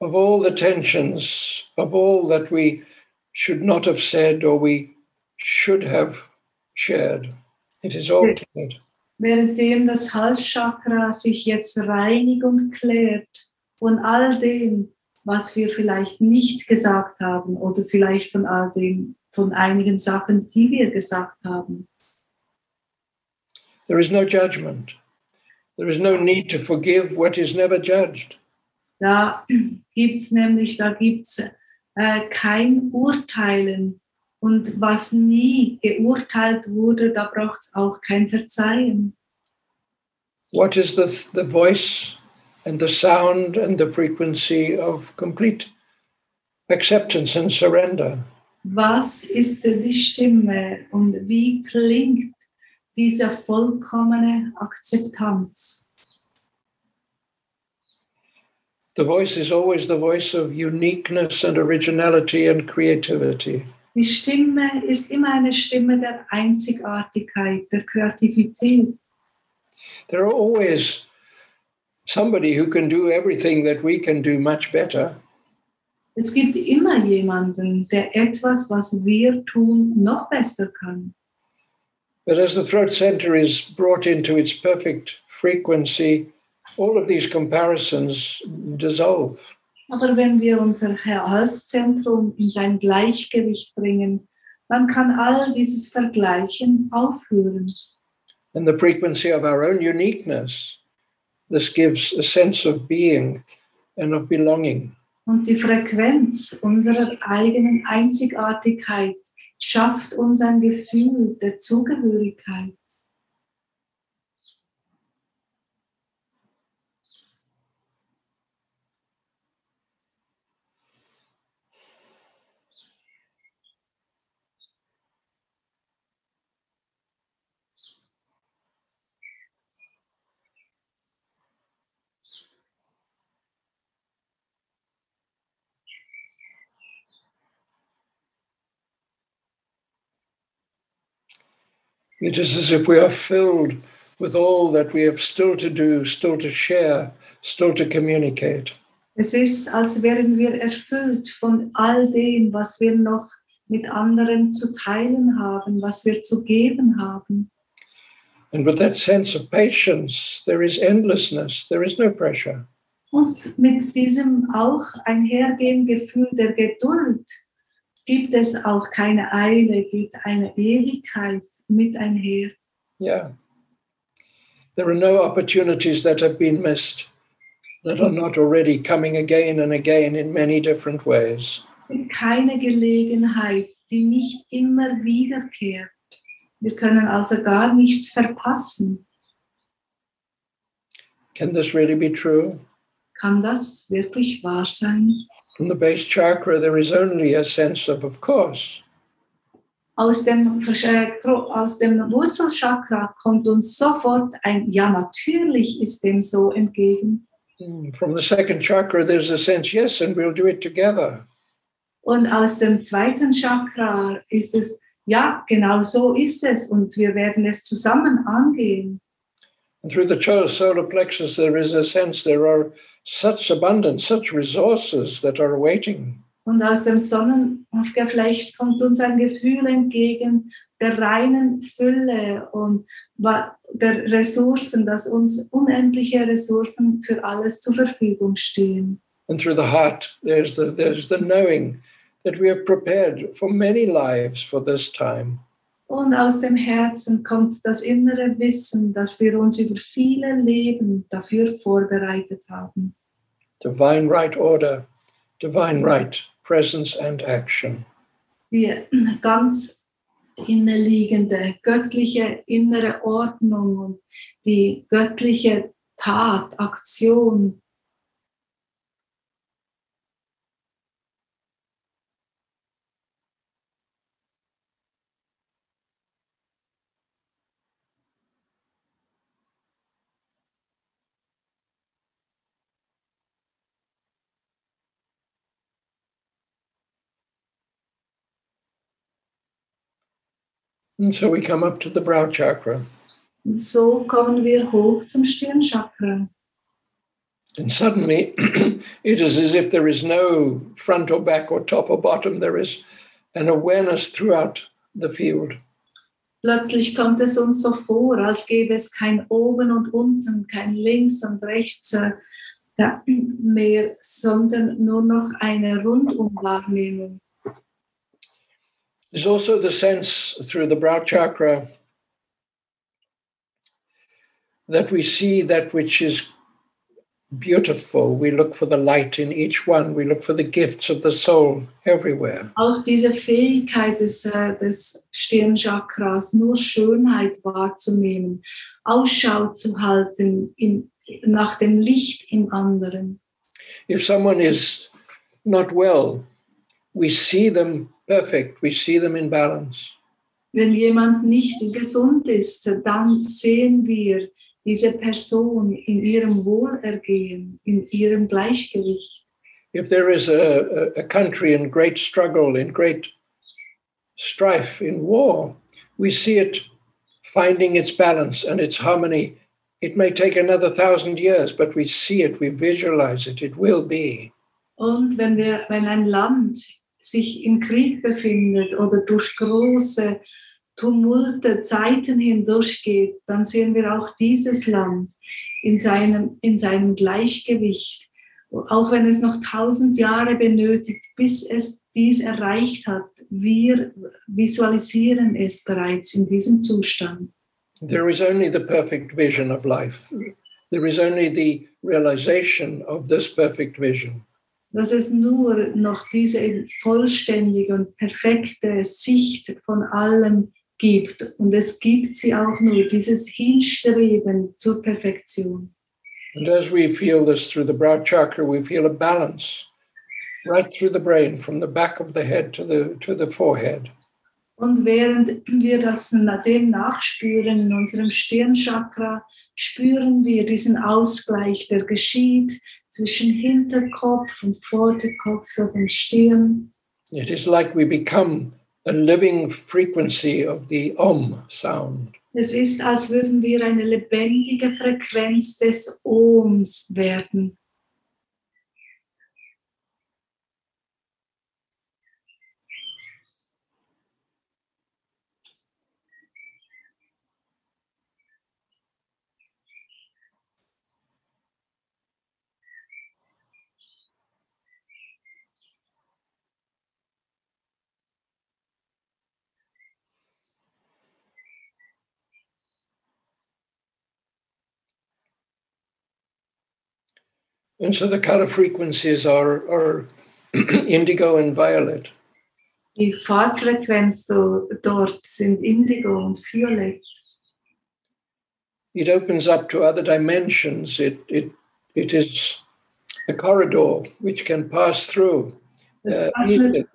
of all the tensions, of all that we should not have said or we should have shared, it is all cleared. Währenddem das Halschakra sich jetzt reinigt und klärt von all dem, was wir vielleicht nicht gesagt haben oder vielleicht von all dem, von einigen Sachen, die wir gesagt haben. There is no judgment. There is no need to forgive what is never judged. Da gibt's nämlich, da gibt's äh, kein Urteilen. Und was nie geurteilt wurde, da braucht's auch kein Verzeihen. What is the, the voice and the sound and the frequency of complete acceptance and surrender? Was ist die Stimme und wie klingt diese vollkommene Akzeptanz? The voice is always the voice of uniqueness and originality and creativity. Die Stimme ist immer eine Stimme der Einzigartigkeit, der Kreativität. There are always somebody who can do everything that we can do much better. Es gibt immer jemanden, der etwas, was wir tun, noch besser kann. But as the throat center is brought into its perfect frequency, all of these comparisons dissolve. Aber wenn wir unser Halszentrum in sein Gleichgewicht bringen, dann kann all dieses Vergleichen aufhören. And the frequency of our own uniqueness, this gives a sense of being and of belonging. Und die Frequenz unserer eigenen Einzigartigkeit schafft uns ein Gefühl der Zugehörigkeit. It is as if we are filled with all that we have still to do, still to share, still to communicate. Es ist, als wären wir erfüllt von all dem, was wir noch mit anderen zu teilen haben, was wir zu geben haben. And with that sense of patience, there is endlessness, there is no pressure. Und mit diesem auch einhergehenden Gefühl der Geduld gibt es auch keine Eile, geht eine Ewigkeit mit einher. Yeah. There are no opportunities that have been missed that are not already coming again and again in many different ways. Keine Gelegenheit, die nicht immer wiederkehrt. Wir können also gar nichts verpassen. Can this really be true? Kann das wirklich wahr sein? From the base chakra, there is only a sense of, of course. Aus dem, aus dem Wurzelchakra kommt uns sofort ein Ja, natürlich ist dem so entgegen. Mm, From the second chakra, there's a sense, yes, and we'll do it together. Und aus dem zweiten Chakra ist es, ja, genau so ist es und wir werden es zusammen angehen. And through the solar plexus, there is a sense there are such abundance, such resources that are waiting. Und aus dem Sonnengeflecht kommt uns ein Gefühl entgegen der reinen Fülle und der Ressourcen, dass uns unendliche Ressourcen für alles zur Verfügung stehen. And through the heart, there's the, there's the knowing that we are prepared for many lives for this time. Und aus dem Herzen kommt das innere Wissen, dass wir uns über viele Leben dafür vorbereitet haben. Divine right order, divine right presence and action. Die ganz inneliegende, göttliche innere Ordnung und die göttliche Tat, Aktion, And so we come up to the brow chakra. Und so kommen wir hoch zum Stirnchakra. And suddenly, [CLEARS THROAT] it is as if there is no front or back or top or bottom. There is an awareness throughout the field. Plötzlich kommt es uns so vor, als gäbe es kein Oben und Unten, kein Links und Rechts äh, [CLEARS THROAT] mehr, sondern nur noch eine Rundumwahrnehmung. There's also the sense through the brow chakra that we see that which is beautiful. We look for the light in each one, we look for the gifts of the soul everywhere. Auch diese Fähigkeit des, äh, des Stirnchakras, nur Schönheit wahrzunehmen, Ausschau zu halten in, nach dem Licht im anderen. If someone is not well, we see them perfect, we see them in balance. Wenn jemand nicht gesund ist, dann sehen wir diese Person in ihrem Wohlergehen, in ihrem Gleichgewicht. If there is a, a, country in great struggle, in great strife, in war, we see it finding its balance and its harmony. It may take another thousand years, but we see it, we visualize it, it will be. Und wenn, wir, wenn ein Land sich im Krieg befindet oder durch große Tumulte Zeiten hindurchgeht, dann sehen wir auch dieses Land in seinem, in seinem Gleichgewicht. Auch wenn es noch tausend Jahre benötigt, bis es dies erreicht hat, wir visualisieren es bereits in diesem Zustand. There is only the perfect vision of life. There is only the realization of this perfect vision. Dass es nur noch diese vollständige und perfekte Sicht von allem gibt. Und es gibt sie auch nur, dieses Hinstreben zur Perfektion. And as we feel this through the brow chakra, we feel a balance right through the brain, from the back of the head to the, to the forehead. Und während wir das dem nachspüren in unserem Stirnchakra, spüren wir diesen Ausgleich, der geschieht zwischen Hinterkopf und Vorderkopf, so den Stirn. It is like we become a living frequency of the Om sound. Es ist, als würden wir eine lebendige Frequenz des Ohms werden. And so the color frequencies are, are [CLEARS THROAT] indigo and violet. Die Farbfrequenz do, dort sind Indigo und Violett. It opens up to other dimensions. It, it, it is a corridor which can pass through. Es, uh, öffnet,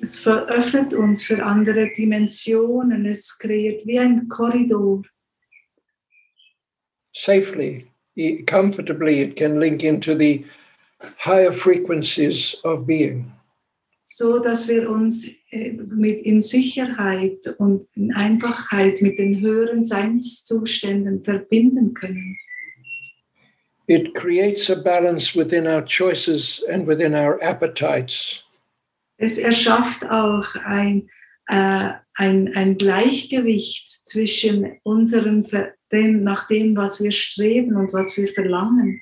es veröffnet uns für andere Dimensionen. Es kreiert wie ein Korridor. safely, comfortably, it can link into the higher frequencies of being. so dass wir uns äh, mit in Sicherheit und in Einfachheit mit den höheren Seinszuständen verbinden können. It creates a balance within our choices and within our appetites. Es erschafft auch ein, äh, ein, ein Gleichgewicht zwischen unserem Ver- dem, nach dem, was wir streben und was wir verlangen.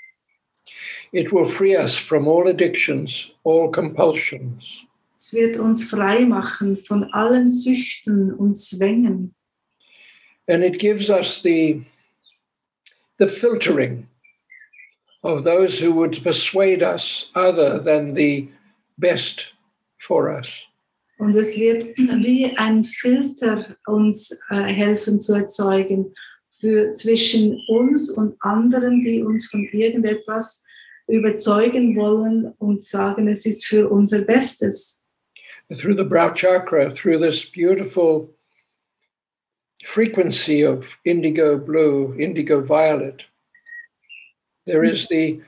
It will free us from all addictions, all compulsions. Es wird uns frei machen von allen Süchten und Zwängen. And it gives us the, the filtering of those who would persuade us other than the best for us. Und es wird wie ein Filter uns äh, helfen zu erzeugen für zwischen uns und anderen, die uns von irgendetwas überzeugen wollen und sagen, es ist für unser Bestes. through the brow chakra, through this beautiful frequency of indigo blue, indigo violet, there is the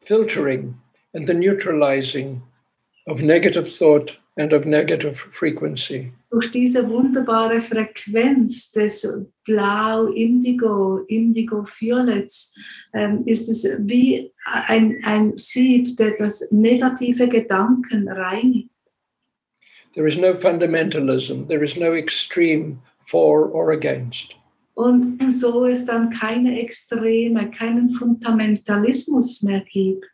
filtering and the neutralizing of negative thought and of negative frequency. Durch diese wunderbare Frequenz des Blau, Indigo, Indigo-Violets ähm, ist es wie ein, ein Sieb, der das negative Gedanken reinigt. There is no fundamentalism, there is no extreme for or against. Und so es dann keine Extreme, keinen Fundamentalismus mehr gibt.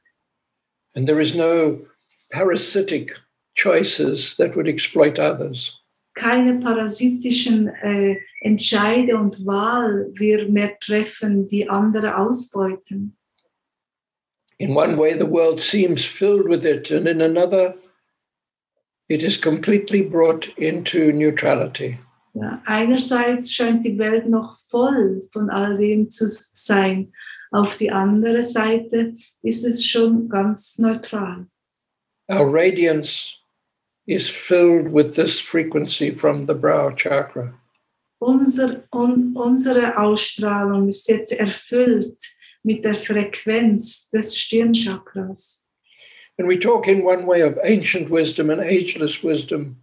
And there is no parasitic choices that would exploit others. Keine parasitischen äh, Entscheide und Wahl wir mehr treffen, die andere ausbeuten. In one way, the world seems filled with it, and in another, it is completely brought into neutrality. Ja, einerseits scheint die Welt noch voll von all dem zu sein. Auf die andere Seite ist es schon ganz neutral. Our radiance is filled with this frequency from the brow chakra. Unser, un, unsere Ausstrahlung ist jetzt erfüllt mit der Frequenz des Stirnchakras. And we talk in one way of ancient wisdom and ageless wisdom,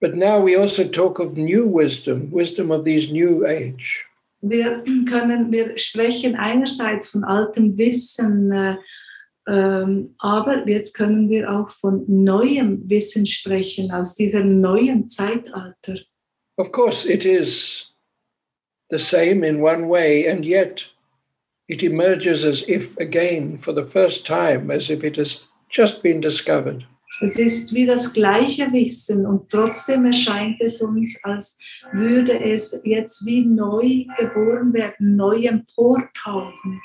but now we also talk of new wisdom, wisdom of these new age. Wir können, wir sprechen einerseits von altem Wissen, äh, aber jetzt können wir auch von neuem Wissen sprechen, aus diesem neuen Zeitalter. Of course, it is the same in one way, and yet it emerges as if again for the first time, as if it has just been discovered. Es ist wie das gleiche Wissen und trotzdem erscheint es uns, als würde es jetzt wie neu geboren werden, neu emportauchen.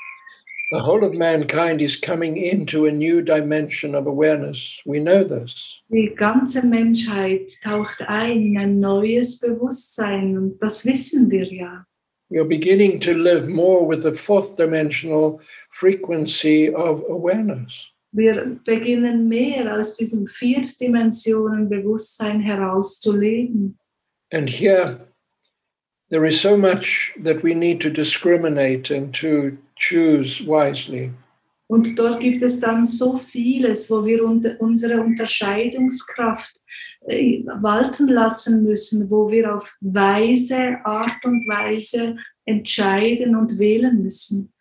The whole of mankind is coming into a new dimension of awareness. We know this. Die ganze Menschheit taucht ein in ein neues Bewusstsein und das wissen wir ja. We are beginning to live more with the fourth dimensional frequency of awareness. Wir beginnen mehr aus diesem Viertdimensionen Bewusstsein herauszuleben. And here, there is so much that we need to discriminate and to choose wisely. Und dort gibt es dann so vieles, wo wir unsere Unterscheidungskraft äh, walten lassen müssen, wo wir auf weise Art und Weise entscheiden und wählen müssen.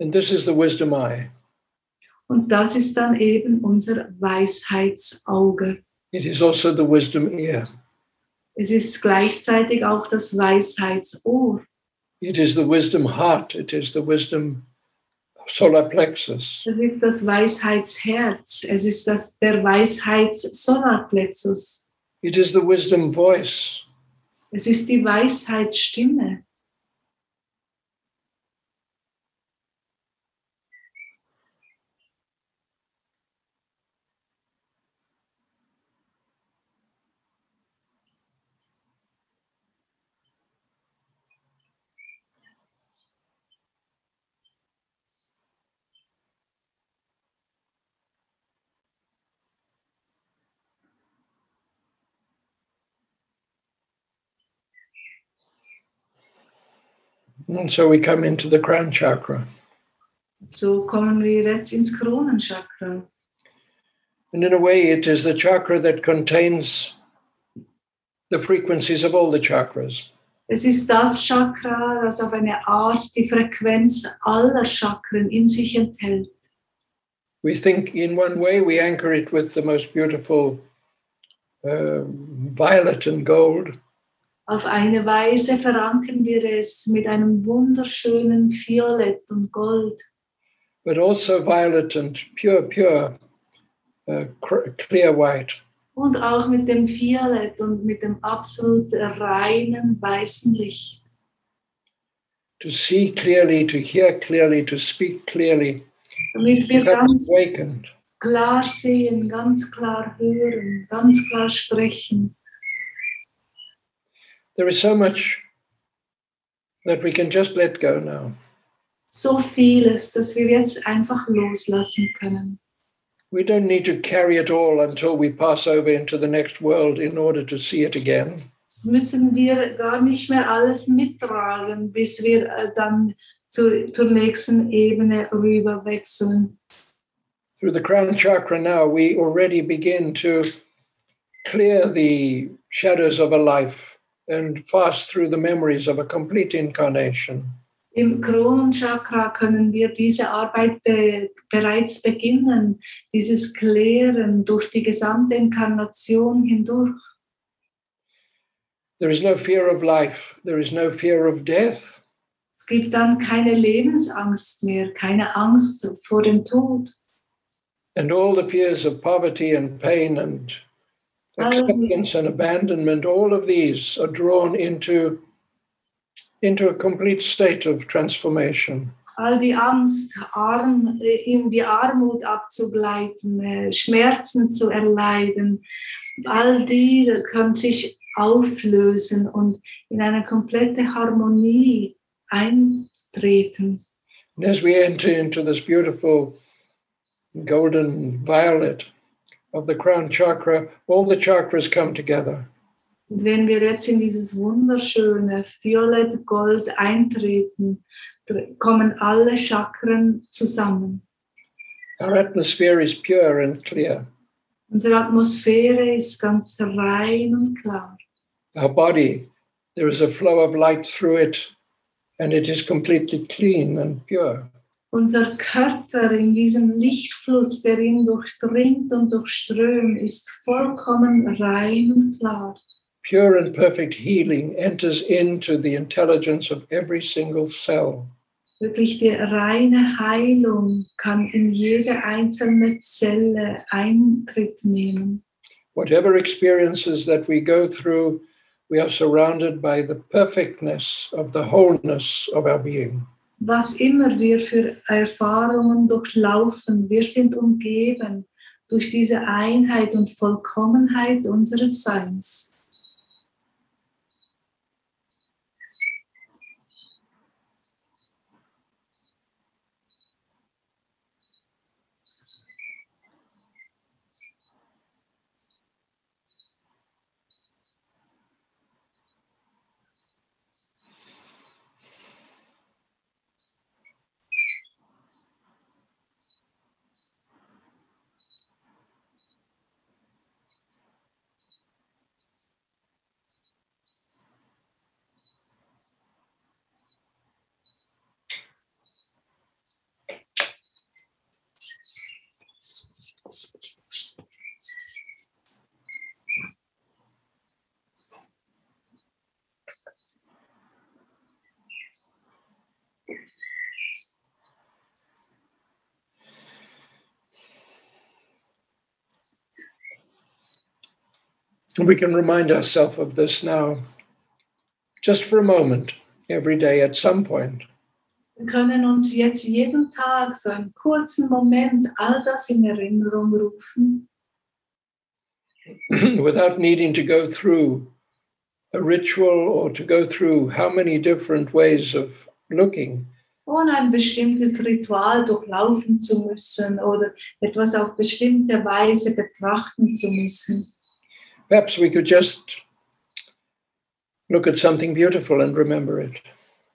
And this is the wisdom eye. Und das ist dann eben unser Weisheitsauge. It is also the wisdom ear. Es ist gleichzeitig auch das Weisheitsohr. It is the wisdom heart. It is the wisdom solar plexus. Es ist das Weisheitsherz. Es ist das, der Weisheitssolarplexus. It is the wisdom voice. Es ist die Weisheitsstimme. And so we come into the crown chakra. So kommen wir jetzt ins Kronenchakra. And in a way, it is the chakra that contains the frequencies of all the chakras. Es ist das Chakra, das auf eine Art die Frequenz aller Chakren in sich enthält. We think in one way we anchor it with the most beautiful uh, violet and gold. Auf eine Weise verankern wir es mit einem wunderschönen Violett und Gold, but also violet and pure, pure, uh, clear white. und auch mit dem Violett und mit dem absolut reinen weißen Licht. To see clearly, to hear clearly, to speak clearly, Damit wir ganz awakened. klar sehen, ganz klar hören, ganz klar sprechen. There is so much that we can just let go now. So vieles, dass wir jetzt einfach loslassen können. We don't need to carry it all until we pass over into the next world in order to see it again. Das müssen wir gar nicht mehr alles mittragen, bis wir äh, dann zu, zur nächsten Ebene rüber wechseln. Through the crown chakra now, we already begin to clear the shadows of a life and fast through the memories of a complete incarnation. Im Kronenchakra können wir diese Arbeit be bereits beginnen, dieses Klären durch die gesamte Inkarnation hindurch. There is no fear of life, there is no fear of death. Es gibt dann keine Lebensangst mehr, keine Angst vor dem Tod. And all the fears of poverty and pain and acceptance and abandonment, all of these are drawn into, into a complete state of transformation. all die Angst, arm, in die Armut abzugleiten, äh, Schmerzen zu erleiden, all die kann sich auflösen und in eine komplette Harmonie eintreten. And as we enter into this beautiful golden violet of the crown chakra, all the chakras come together. Und wenn wir jetzt in dieses wunderschöne Violett Gold eintreten, kommen alle Chakren zusammen. Our atmosphere is pure and clear. Unsere Atmosphäre ist ganz rein und klar. Our body, there is a flow of light through it, and it is completely clean and pure. Unser Körper in diesem Lichtfluss, der ihn durchdringt und durchströmt, ist vollkommen rein und klar. Pure and perfect healing enters into the intelligence of every single cell. Wirklich die reine Heilung kann in jede einzelne Zelle Eintritt nehmen. Whatever experiences that we go through, we are surrounded by the perfectness of the wholeness of our being. Was immer wir für Erfahrungen durchlaufen, wir sind umgeben durch diese Einheit und Vollkommenheit unseres Seins. And we can remind ourselves of this now, just for a moment, every day at some point. Wir können uns jetzt jeden Tag so einen kurzen Moment all das in Erinnerung rufen, [CLEARS THROAT] without needing to go through a ritual or to go through how many different ways of looking. ohne ein bestimmtes Ritual durchlaufen zu müssen oder etwas auf bestimmte Weise betrachten zu müssen. Perhaps we could just look at something beautiful and remember it.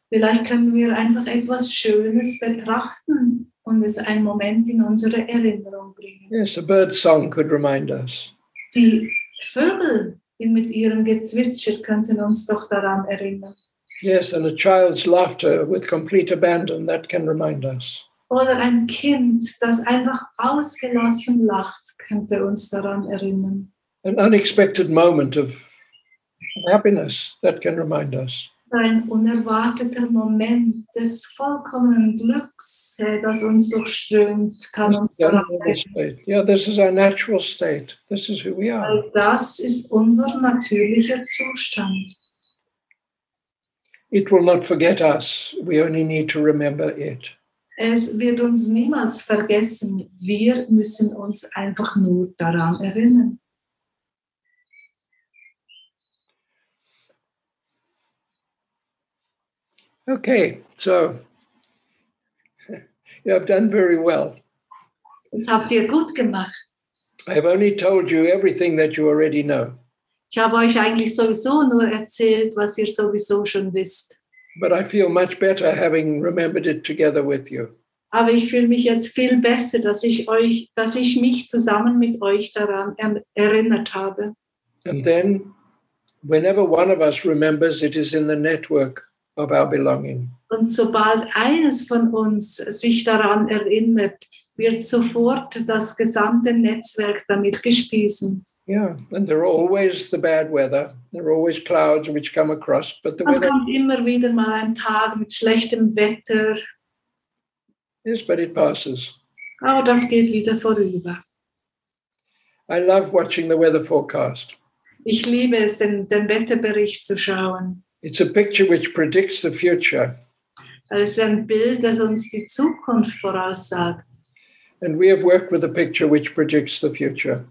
Vielleicht können wir einfach etwas Schönes betrachten und es einen Moment in unsere Erinnerung bringen. Yes, a bird song could remind us. Die Vögel mit ihrem Gezwitscher könnten uns doch daran erinnern. Yes, and a child's laughter with complete abandon, that can remind us. Oder ein Kind, das einfach ausgelassen lacht, könnte uns daran erinnern. An unexpected moment of of happiness, that can remind us. Ein unerwarteter Moment des vollkommenen Glücks, äh, eh, das uns durchströmt, kann uns Yeah, daran normal erinnern. state. Yeah, this is our natural state. This is who we are. Das ist unser natürlicher Zustand. It will not forget us. We only need to remember it. Es wird uns niemals vergessen. Wir müssen uns einfach nur daran erinnern. Okay, so [LAUGHS] you have done very well. Das habt ihr gut gemacht. I have only told you everything that you already know, Ich habe euch eigentlich sowieso nur erzählt, was ihr sowieso schon wisst. but I feel much better having remembered it together with you. Aber ich fühle mich jetzt viel besser, dass ich euch, dass ich mich zusammen mit euch daran er erinnert habe. And then, whenever one of us remembers, it is in the network of our belonging. Und sobald eines von uns sich daran erinnert, wird sofort das gesamte Netzwerk damit gespiesen. Yeah, and there are always the bad weather. There are always clouds which come across, but the weather, kommt immer wieder mal ein Tag mit schlechtem Wetter, yes, but it passes. aber das geht wieder vorüber. I love watching the weather forecast. Ich liebe es, den, den Wetterbericht zu schauen. It's a picture which predicts the future, Es ist ein Bild, das uns die Zukunft voraussagt. and we have worked with a picture which predicts the future.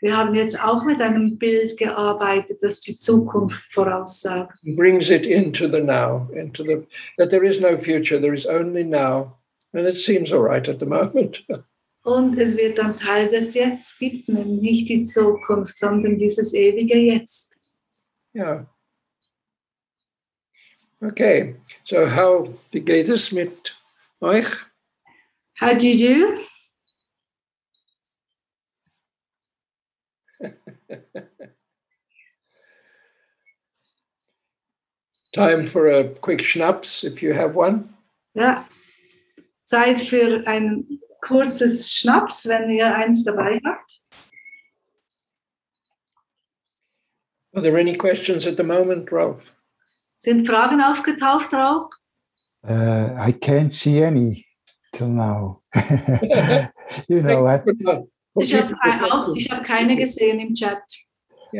Wir haben jetzt auch mit einem Bild gearbeitet, das die Zukunft voraussagt. and brings it into the now, into the that there is no future, there is only now, and it seems all right at the [LAUGHS] moment. Und es wird dann Teil des Jetzt gibt, nämlich nicht die Zukunft, sondern dieses ewige Jetzt. yeah. Okay, so how wie geht es mit euch? How do you do? [LAUGHS] Time for a quick schnapps if you have one. Ja, Zeit für ein kurzes Schnaps, wenn ihr eins dabei habt. Are there any questions at the moment, Ralph? Sind Fragen aufgetaucht, Rauch? Uh, I can't see any till now. [LAUGHS] you know, I, Ich habe auch, ich habe keine gesehen im Chat.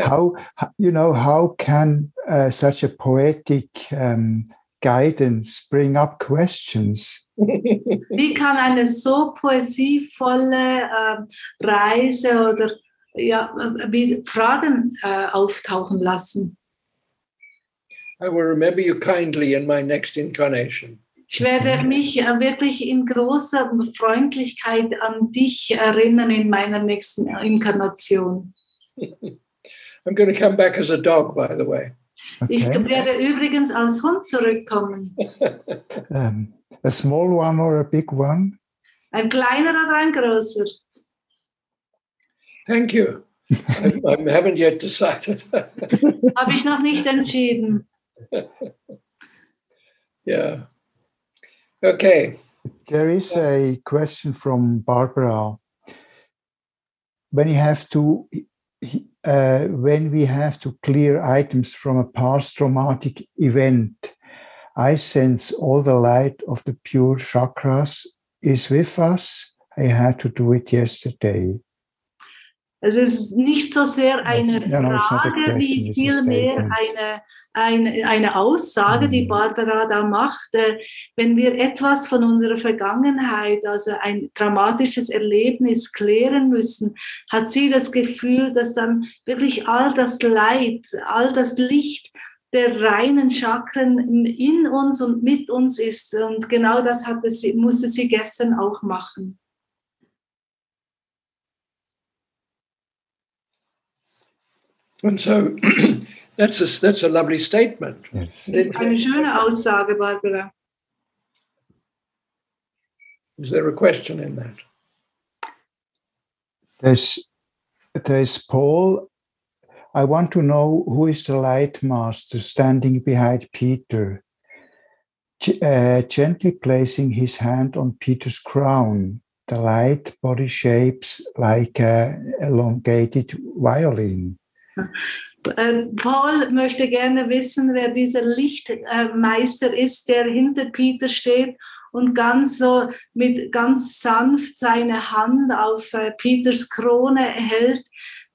how how- you know how can uh, such a poetic um, guidance bring up questions? [LAUGHS] Wie kann eine so poesievolle äh, Reise oder ja, äh, wie Fragen äh, auftauchen lassen? I will remember you kindly in my next incarnation. Ich werde mich äh, wirklich in großer Freundlichkeit an dich erinnern in meiner nächsten Inkarnation. [LAUGHS] I'm going to come back as a dog, by the way. Ich Okay, werde übrigens als Hund zurückkommen. um, [LAUGHS] a small one or a big one? Ein kleiner oder ein großer? Thank you. [LAUGHS] I, I haven't yet decided. Habe ich noch nicht entschieden. Yeah. Okay. There is a question from Barbara. When you have to, uh, when we have to clear items from a past traumatic event, I sense all the light of the pure chakras is with us. I had to do it yesterday. Es ist nicht so sehr eine Frage, wie vielmehr eine, eine, eine Aussage, die Mhm. Barbara da macht. Äh, Wenn wir etwas von unserer Vergangenheit, also ein dramatisches Erlebnis klären müssen, hat sie das Gefühl, dass dann wirklich all das Leid, all das Licht der reinen Chakren in uns und mit uns ist. Und genau das hatte sie, musste sie gestern auch machen. And so [CLEARS THROAT] That's a, that's a lovely statement. Yes. Das ist eine schöne Aussage, Barbara. Is there a question in that? There's, there's Paul. I want to know who is the light master standing behind Peter, G- uh, gently placing his hand on Peter's crown. The light body shapes like an elongated violin. Äh, Paul möchte gerne wissen, wer dieser Lichtmeister ist, der hinter Peter steht und ganz so mit ganz sanft seine Hand auf äh, Peters Krone hält.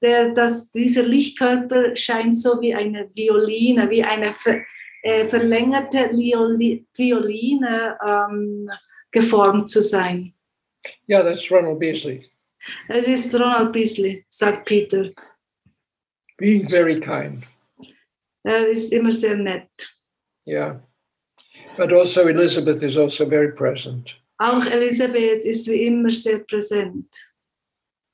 Der, das, dieser Lichtkörper scheint so wie eine Violine, wie eine ver, äh, verlängerte Lioli, Violine ähm, geformt zu sein. Yeah, that's Ronald Beasley. Es ist Ronald Beasley, sagt Peter. Being very kind. Er ist immer sehr nett. Yeah. But also Elizabeth is also very present. Auch Elisabeth ist wie immer sehr präsent.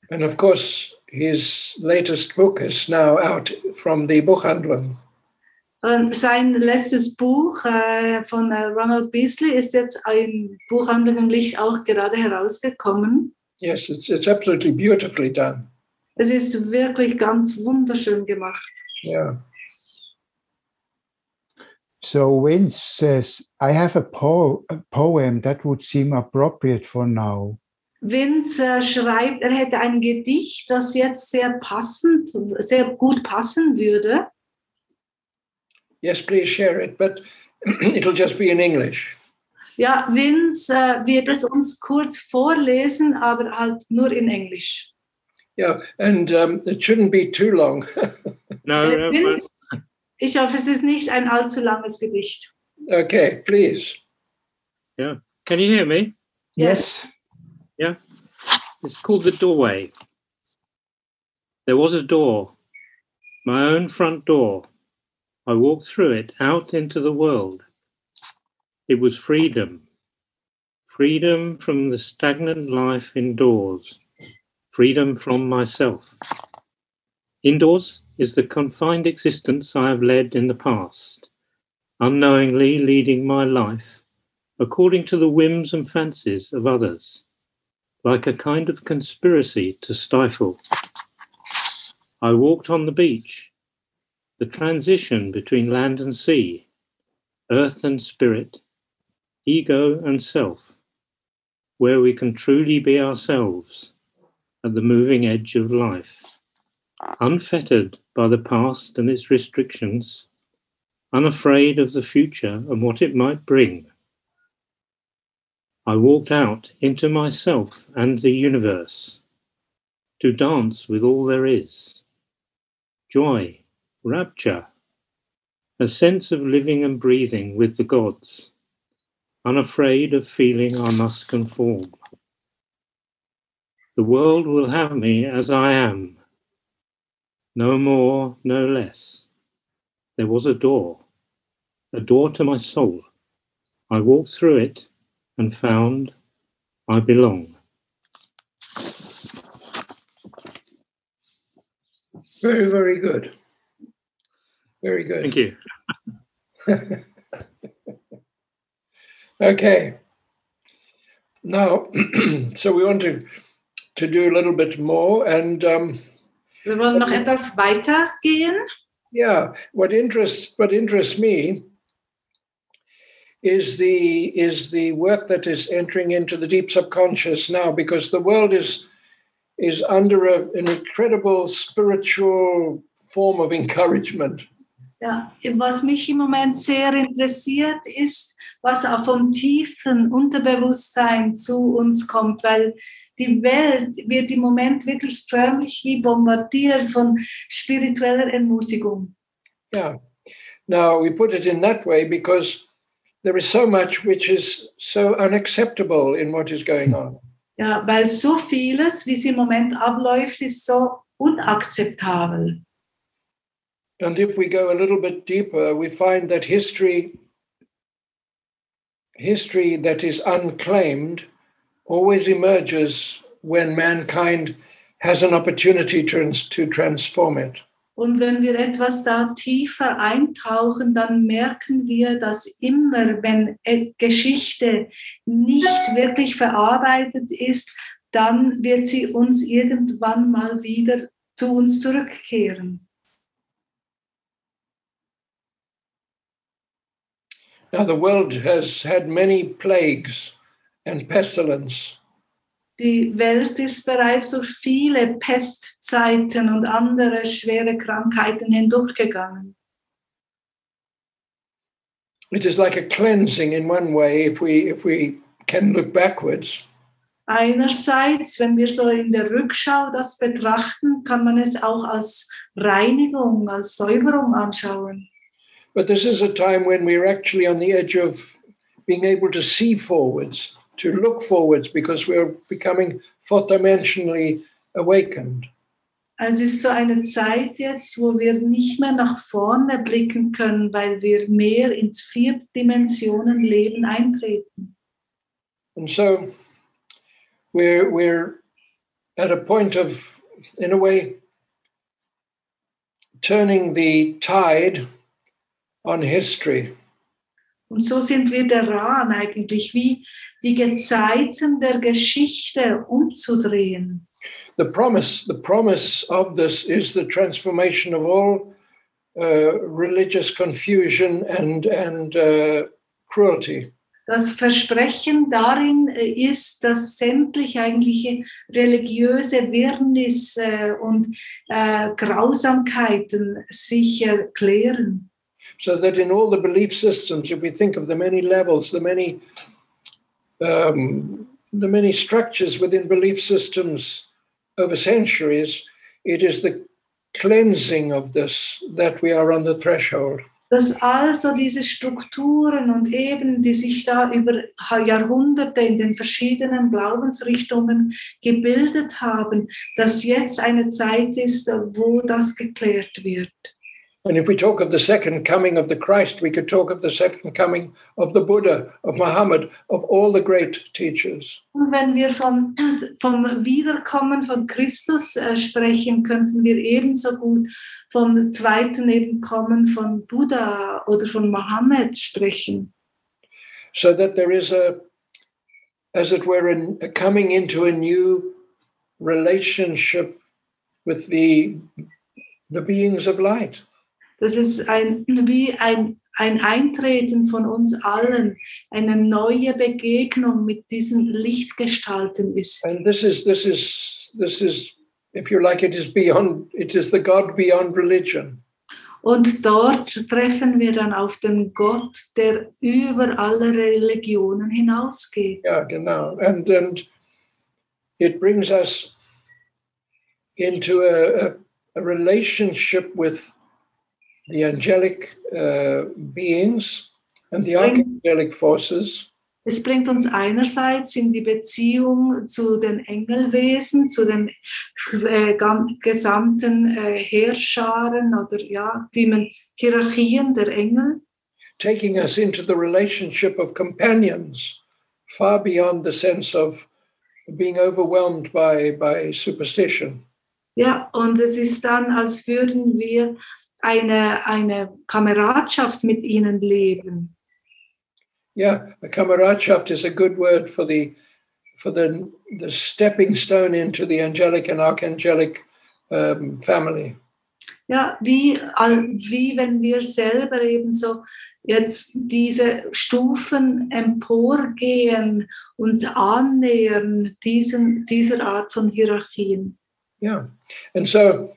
And of course, his latest book is now out from the Buchhandlung. Und sein letztes Buch äh, von äh, Ronald Beasley ist jetzt im Buchhandlung im Licht auch gerade herausgekommen. Yes, it's, it's absolutely beautifully done. Es ist wirklich ganz wunderschön gemacht. Yeah. So Vince says, I have a, po- a poem that would seem appropriate for now. Vince äh, schreibt, er hätte ein Gedicht, das jetzt sehr passend, sehr gut passen würde. Yes, please share it, but [CLEARS THROAT] it'll just be in English. Ja, Vince äh, wird es uns kurz vorlesen, aber halt nur in Englisch. Yeah, and um, it shouldn't be too long. [LAUGHS] No, Äh, no, Vince, ich hoffe, es ist nicht ein allzu langes Gedicht. okay, please. Yeah. Can you hear me? Yes. Yeah. It's called The Doorway. There was a door, my own front door. I walked through it out into the world. It was freedom. Freedom from the stagnant life indoors. Freedom from myself. Indoors is the confined existence I have led in the past, unknowingly leading my life according to the whims and fancies of others like a kind of conspiracy to stifle. I walked on the beach, the transition between land and sea, earth and spirit, ego and self, where we can truly be ourselves at the moving edge of life, unfettered by the past and its restrictions, unafraid of the future and what it might bring. I walked out into myself and the universe to dance with all there is joy, rapture, a sense of living and breathing with the gods, unafraid of feeling I must conform. The world will have me as I am, no more, no less. There was a door, a door to my soul. I walked through it and found I belong. Very, very good. Very good. Thank you. [LAUGHS] Okay. Now, [CLEARS THROAT] so we want to to do a little bit more, and um, Wir wollen noch etwas weitergehen. yeah, what interests what interests me is the is the work that is entering into the deep subconscious now, because the world is is under a, an incredible spiritual form of encouragement. Ja, was mich im Moment sehr interessiert, ist, was auch vom tiefen Unterbewusstsein zu uns kommt, weil die Welt wird im Moment wirklich förmlich wie bombardiert von spiritueller Ermutigung. Yeah. Now we put it in that way because there is so much which is so unacceptable in what is going on. Ja, weil so vieles, wie es im Moment abläuft, ist so unakzeptabel. And if we go a little bit deeper, we find that history, history that is unclaimed, always emerges when mankind has an opportunity to, to transform it. Und wenn wir etwas da tiefer eintauchen, dann merken wir, dass immer, wenn äh, Geschichte nicht wirklich verarbeitet ist, dann wird sie uns irgendwann mal wieder zu uns zurückkehren. Now, the world has had many plagues and pestilence. Die Welt ist bereits durch viele Pestzeiten und andere schwere Krankheiten hindurchgegangen. It is like a cleansing in one way if we, if we can look backwards. Einerseits, wenn wir so in der Rückschau das betrachten, kann man es auch als Reinigung, als Säuberung anschauen. But this is a time when we're actually on the edge of being able to see forwards, to look forwards, because we're becoming fourth dimensionally awakened. Es ist so eine Zeit jetzt, wo wir nicht mehr nach vorne blicken können, weil wir mehr ins Viertdimensionenleben eintreten. And so we're, we're at a point of, in a way, turning the tide on history. Und so sind wir daran, eigentlich wie die Gezeiten der Geschichte umzudrehen. The promise, the promise of this is the transformation of all uh, religious confusion and, and uh, cruelty. Das Versprechen darin äh, ist, dass sämtliche eigentliche religiöse Wirrnisse und äh, Grausamkeiten sich erklären. so that in all the belief systems, if we think of the many levels, the many um, the many structures within belief systems over centuries, it is the cleansing of this that we are on the threshold. Dass also diese Strukturen und Ebenen, die sich da über Jahrhunderte in den verschiedenen Glaubensrichtungen gebildet haben, dass jetzt eine Zeit ist, wo das geklärt wird. And if we talk of the second coming of the Christ, we could talk of the second coming of the Buddha, of Muhammad, of all the great teachers. Und wenn wir vom, [CLEARS THROAT] vom Wiederkommen von Christus äh, sprechen, könnten wir ebenso gut vom zweiten Nebenkommen von Buddha oder von Mohammed sprechen. So that there is a, as it were, a coming into a new relationship with the, the beings of light. Das ist ein, wie ein, ein Eintreten von uns allen, eine neue Begegnung mit diesen Lichtgestalten ist. And this is this is this is, if you like, it is beyond. It is the God beyond religion. Und dort treffen wir dann auf den Gott, der über alle Religionen hinausgeht. Yeah, genau. And and it brings us into a, a, a relationship with the angelic uh, beings and the archangelic forces. Es bringt uns einerseits in die Beziehung zu den Engelwesen, zu den äh, gesamten äh, Heerscharen oder ja, die Hierarchien der Engel. taking us into the relationship of companions, far beyond the sense of being overwhelmed by, by superstition. Ja, und es ist dann, als würden wir eine, eine Kameradschaft mit ihnen leben. Yeah, a kameradschaft is a good word for the for the the stepping stone into the angelic and archangelic um, family. Ja, wie, wie wenn wir selber eben so jetzt diese Stufen emporgehen, uns annähern, diesen, dieser Art von Hierarchien. Yeah, and so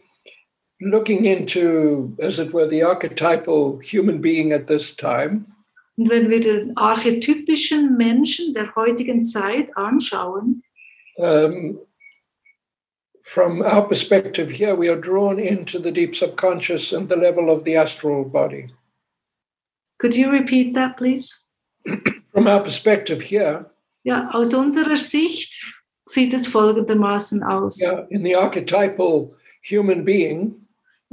looking into, as it were, the archetypal human being at this time, Und wenn wir den archetypischen Menschen der heutigen Zeit anschauen, um, from our perspective here, we are drawn into the deep subconscious and the level of the astral body. could you repeat that, please? [CLEARS THROAT] From our perspective here, Ja, aus unserer Sicht sieht es folgendermaßen aus, yeah, in the archetypal human being,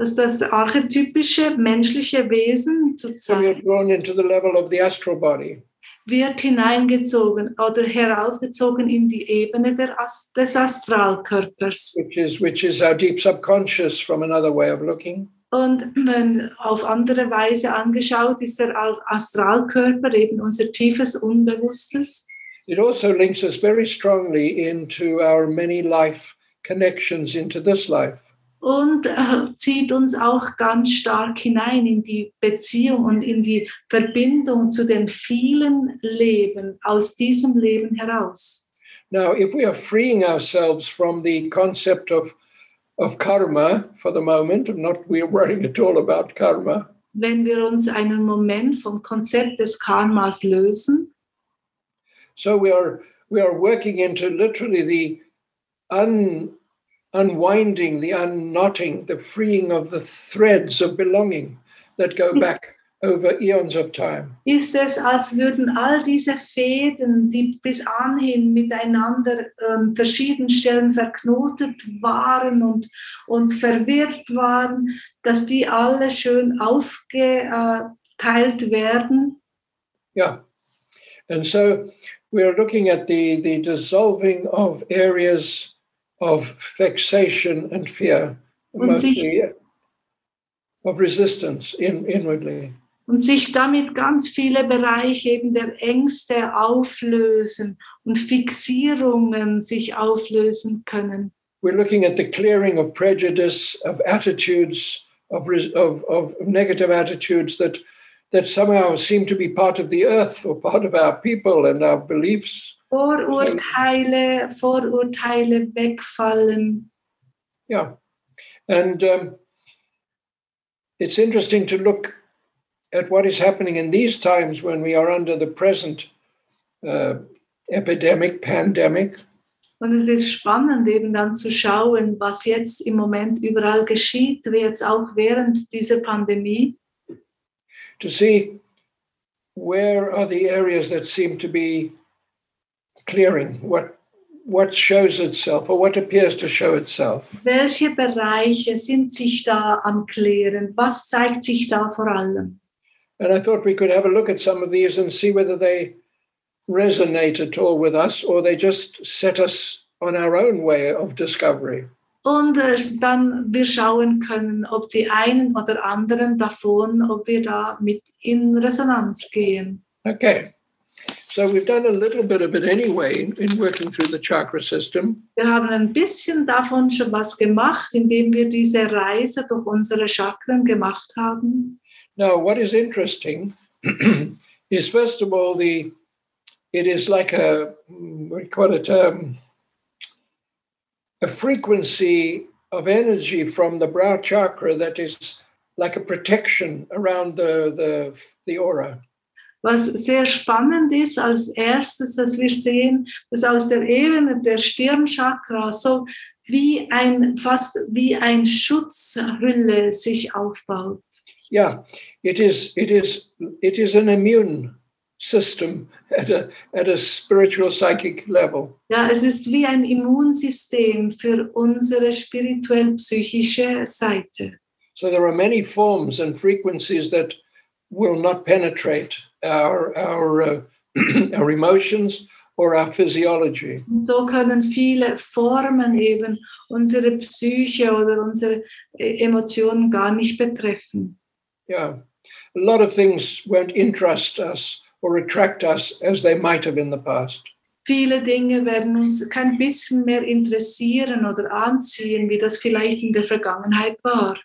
dass das archetypische menschliche Wesen so we are zurzeit drawn into the level of the astral body. wird hineingezogen oder heraufgezogen in die Ebene Ast- des Astralkörpers. which is which is our deep subconscious from another way of looking. Und wenn auf andere Weise angeschaut ist der Al- Astralkörper eben unser tiefes Unbewusstes. It also links us very strongly into our many life connections into this life. Und äh, zieht uns auch ganz stark hinein in die Beziehung und in die Verbindung zu den vielen Leben aus diesem Leben heraus. Now, if we are freeing ourselves from the concept of of karma for the moment, of not we're worrying at all about karma, Wenn wir uns einen Moment vom Konzept des Karmas lösen, so we are we are working into literally the un, unwinding, the unknotting, the freeing of the threads of belonging that go hmm. back over eons of time. ist es, als würden all diese Fäden, die bis anhin miteinander ähm, an verschiedenen Stellen verknotet waren und, und verwirrt waren, dass die alle schön aufgeteilt werden Yeah. And so we're looking at the, the dissolving of areas of vexation and fear, Und sich- mostly of resistance in, inwardly. und sich damit ganz viele Bereiche eben der Ängste auflösen und Fixierungen sich auflösen können. We're looking at the clearing of prejudice, of attitudes, of, of, of negative attitudes that, that somehow seem to be part of the earth or part of our people and our beliefs. Vorurteile, Vorurteile wegfallen. Yeah. And um, it's interesting to look at what is happening in these times when we are under the present uh, epidemic, pandemic. Und es ist spannend eben dann zu schauen, was jetzt im Moment überall geschieht, wie jetzt auch während dieser Pandemie. to see where are the areas that seem to be clearing what what shows itself or what appears to show itself Welche Bereiche sind sich da am Klären? Was zeigt sich da vor allem? and i thought we could have a look at some of these and see whether they resonate at all with us or they just set us on our own way of discovery Und äh, dann wir schauen können, ob die einen oder anderen davon, ob wir da mit in Resonanz gehen. okay so we've done a little bit of it anyway in, in working through the chakra system Wir haben ein bisschen davon schon was gemacht, indem wir diese Reise durch unsere Chakren gemacht haben. Now, what is interesting [CLEARS THROAT] is, first of all, the it is like a you call it um, a frequency of energy from the brow chakra that is like a protection around the the the aura. Was sehr spannend ist, als erstes, dass wir sehen, dass aus der Ebene der Stirnchakra so wie ein, fast wie ein Schutzhülle sich aufbaut. Yeah, it is it is it is an immune system at a at a spiritual psychic level. Ja, es ist wie ein Immunsystem für unsere spirituell-psychische Seite. So there are many forms and frequencies that will not penetrate our our uh, [CLEARS THROAT] our emotions or our physiology. Und so können viele Formen eben unsere Psyche oder unsere äh, Emotionen gar nicht betreffen. Yeah, a lot of things won't interest us or attract us as they might have in the past. Viele Dinge werden uns kein bisschen mehr interessieren oder anziehen, wie das vielleicht in der Vergangenheit war.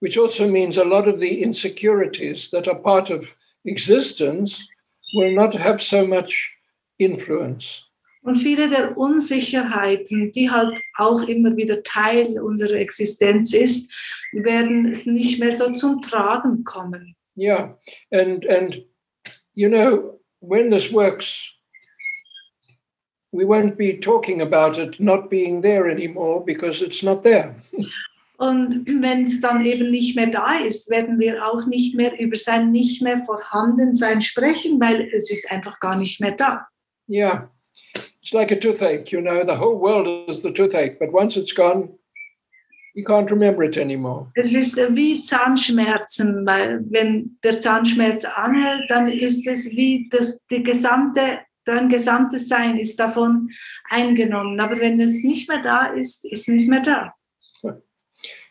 Which also means a lot of the insecurities that are part of existence will not have so much influence. Und viele der Unsicherheiten, die halt auch immer wieder Teil unserer Existenz ist, werden es nicht mehr so zum Tragen kommen. Yeah, and and you know when this works, we won't be talking about it not being there anymore because it's not there. [LAUGHS] Und wenn es dann eben nicht mehr da ist, werden wir auch nicht mehr über sein nicht mehr Vorhandensein sprechen, weil es ist einfach gar nicht mehr da. Yeah, it's like a toothache. You know, the whole world is the toothache, but once it's gone, You can't remember it anymore. Es ist wie Zahnschmerzen, weil wenn der Zahnschmerz anhält, dann ist es wie das die gesamte dein gesamtes Sein ist davon eingenommen. Aber wenn es nicht mehr da ist, ist nicht mehr da.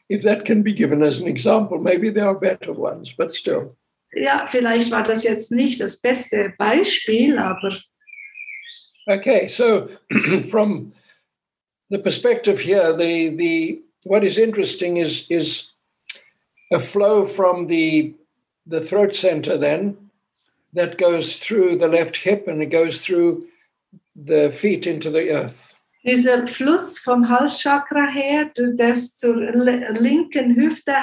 If that can be given as an example, maybe there are better ones, but still. Ja, vielleicht war das jetzt nicht das beste Beispiel, aber Okay, so [CLEARS THROAT] from the perspective here, the the what is interesting is is a flow from the the throat center then that goes through the left hip and it goes through the feet into the earth. Dieser Fluss vom Halschakra her, das zur linken Hüfte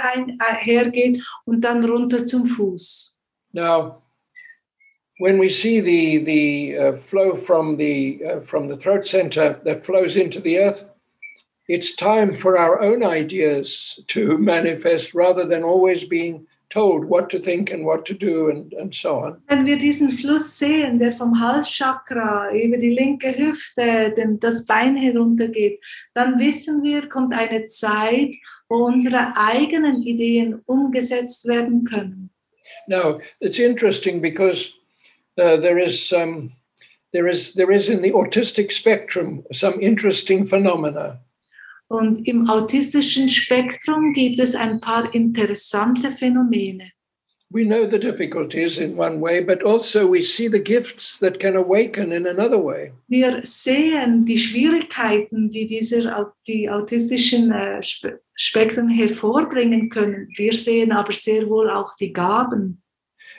hergeht und dann runter zum Fuß. Now, when we see the the uh, flow from the uh, from the throat center that flows into the earth, it's time for our own ideas to [LAUGHS] manifest rather than always being told what to think and what to do and, and so on. Wenn wir diesen Fluss sehen, der vom Halschakra über die linke Hüfte, den, das Bein heruntergeht, dann wissen wir, kommt eine Zeit, wo unsere eigenen Ideen umgesetzt werden können. Now, it's interesting because uh, there is um, there is there is in the autistic spectrum some interesting phenomena. Und im autistischen Spektrum gibt es ein paar interessante Phänomene. We know the difficulties in one way, but also we see the gifts that can awaken in another way. Wir sehen die Schwierigkeiten, die dieser die autistischen äh, Spe Spektren hervorbringen können. Wir sehen aber sehr wohl auch die Gaben.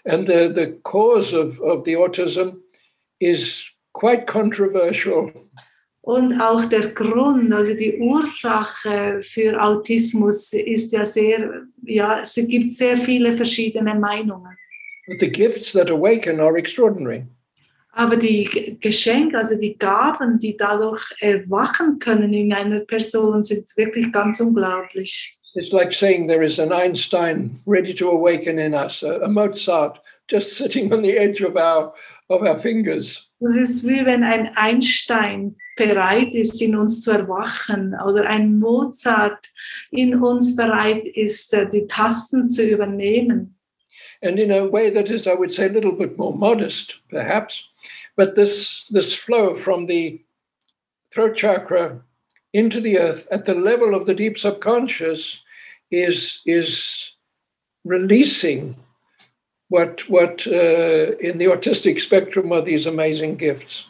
And the, the cause of, of the autism is quite controversial. Und auch der Grund, also die Ursache für Autismus ist ja sehr, ja, es gibt sehr viele verschiedene Meinungen. But the gifts that awaken are extraordinary. Aber die Geschenke, also die Gaben, die dadurch erwachen können in einer Person, sind wirklich ganz unglaublich. It's like saying there is an Einstein ready to awaken in us, a, a Mozart just [LAUGHS] sitting on the edge of our, of our fingers. Das ist wie wenn ein Einstein bereit ist, in uns zu erwachen oder ein Mozart in uns bereit ist, äh, die Tasten zu übernehmen. and in a way that is, I would say, a little bit more modest, perhaps. But this this flow from the throat chakra into the earth at the level of the deep subconscious is is releasing what what uh, in the autistic spectrum are these amazing gifts.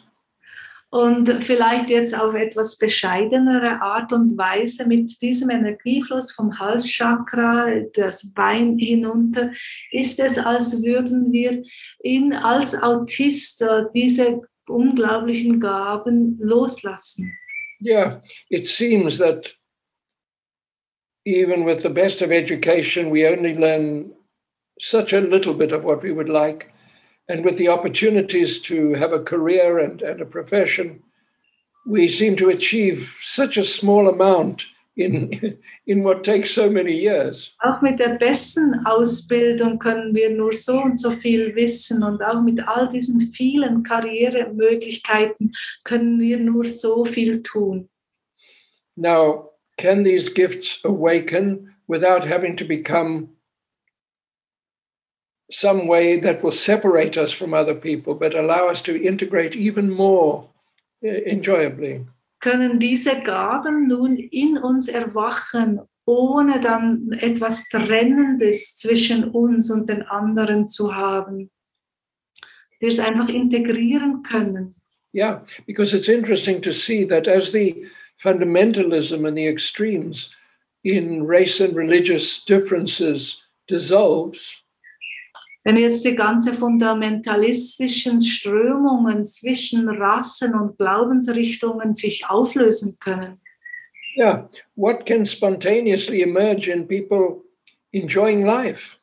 Und vielleicht jetzt auf etwas bescheidenere Art und Weise mit diesem Energiefluss vom Halschakra, das Bein hinunter, ist es, als würden wir ihn als Autist äh, diese unglaublichen Gaben loslassen. Yeah, it seems that even with the best of education, we only learn such a little bit of what we would like. And with the opportunities to have a career and, and a profession, we seem to achieve such a small amount in, hmm. [LAUGHS] in what takes so many years. Auch mit der besten Ausbildung können wir nur so und so viel wissen und auch mit all diesen vielen Karrieremöglichkeiten können wir nur so viel tun. Now, can these gifts awaken without having to become some way that will separate us from other people, but allow us to integrate even more uh, enjoyably? Können diese Gaben nun in uns erwachen, ohne dann etwas Trennendes zwischen uns und den anderen zu haben? Wir es einfach integrieren können. Yeah, because it's interesting to see that as the fundamentalism and the extremes in race and religious differences dissolves, Wenn jetzt die ganze fundamentalistischen Strömungen zwischen Rassen und Glaubensrichtungen sich auflösen können, yeah, what can spontaneously emerge in people enjoying life?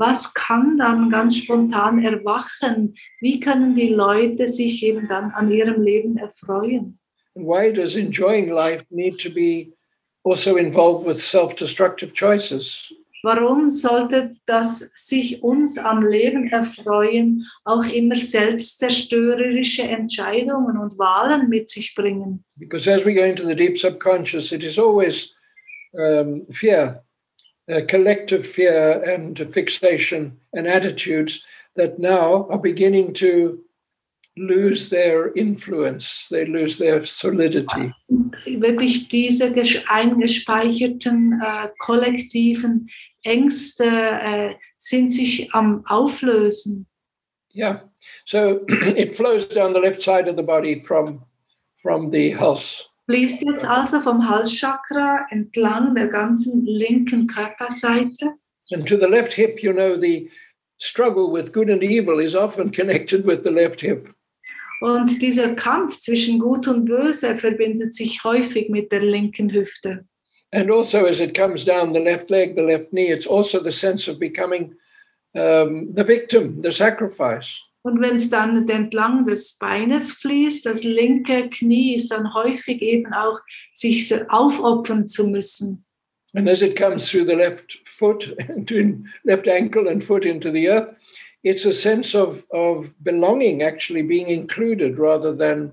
was kann dann ganz spontan erwachen? Wie können die Leute sich eben dann an ihrem Leben erfreuen? And why does enjoying life need to be also involved with self destructive choices? Warum sollte das sich uns am Leben erfreuen auch immer selbstzerstörerische Entscheidungen und Wahlen mit sich bringen? Because as we go into the deep subconscious, it is always um, fear, uh, collective fear and fixation and attitudes that now are beginning to lose their influence, they lose their solidity. wirklich diese ges- eingespeicherten äh, kollektiven Ängste äh, sind sich am Auflösen. Yeah. So [CLEARS THROAT] it flows down the left side of the body from from the Hals. Fließt jetzt also vom Halschakra entlang der ganzen linken Körperseite. And to the left hip, you know, the struggle with good and evil is often [LAUGHS] connected with the left hip. Und dieser Kampf zwischen Gut und Böse verbindet sich häufig mit der linken Hüfte. And also, as it comes down the left leg, the left knee, it's also the sense of becoming um, the victim, the sacrifice. Und wenn es dann entlang des Beines fließt, das linke Knie ist dann häufig eben auch, sich aufopfern zu müssen. And as it comes through the left foot, [LAUGHS] between left ankle and foot into the earth, it's a sense of, of belonging, actually being included rather than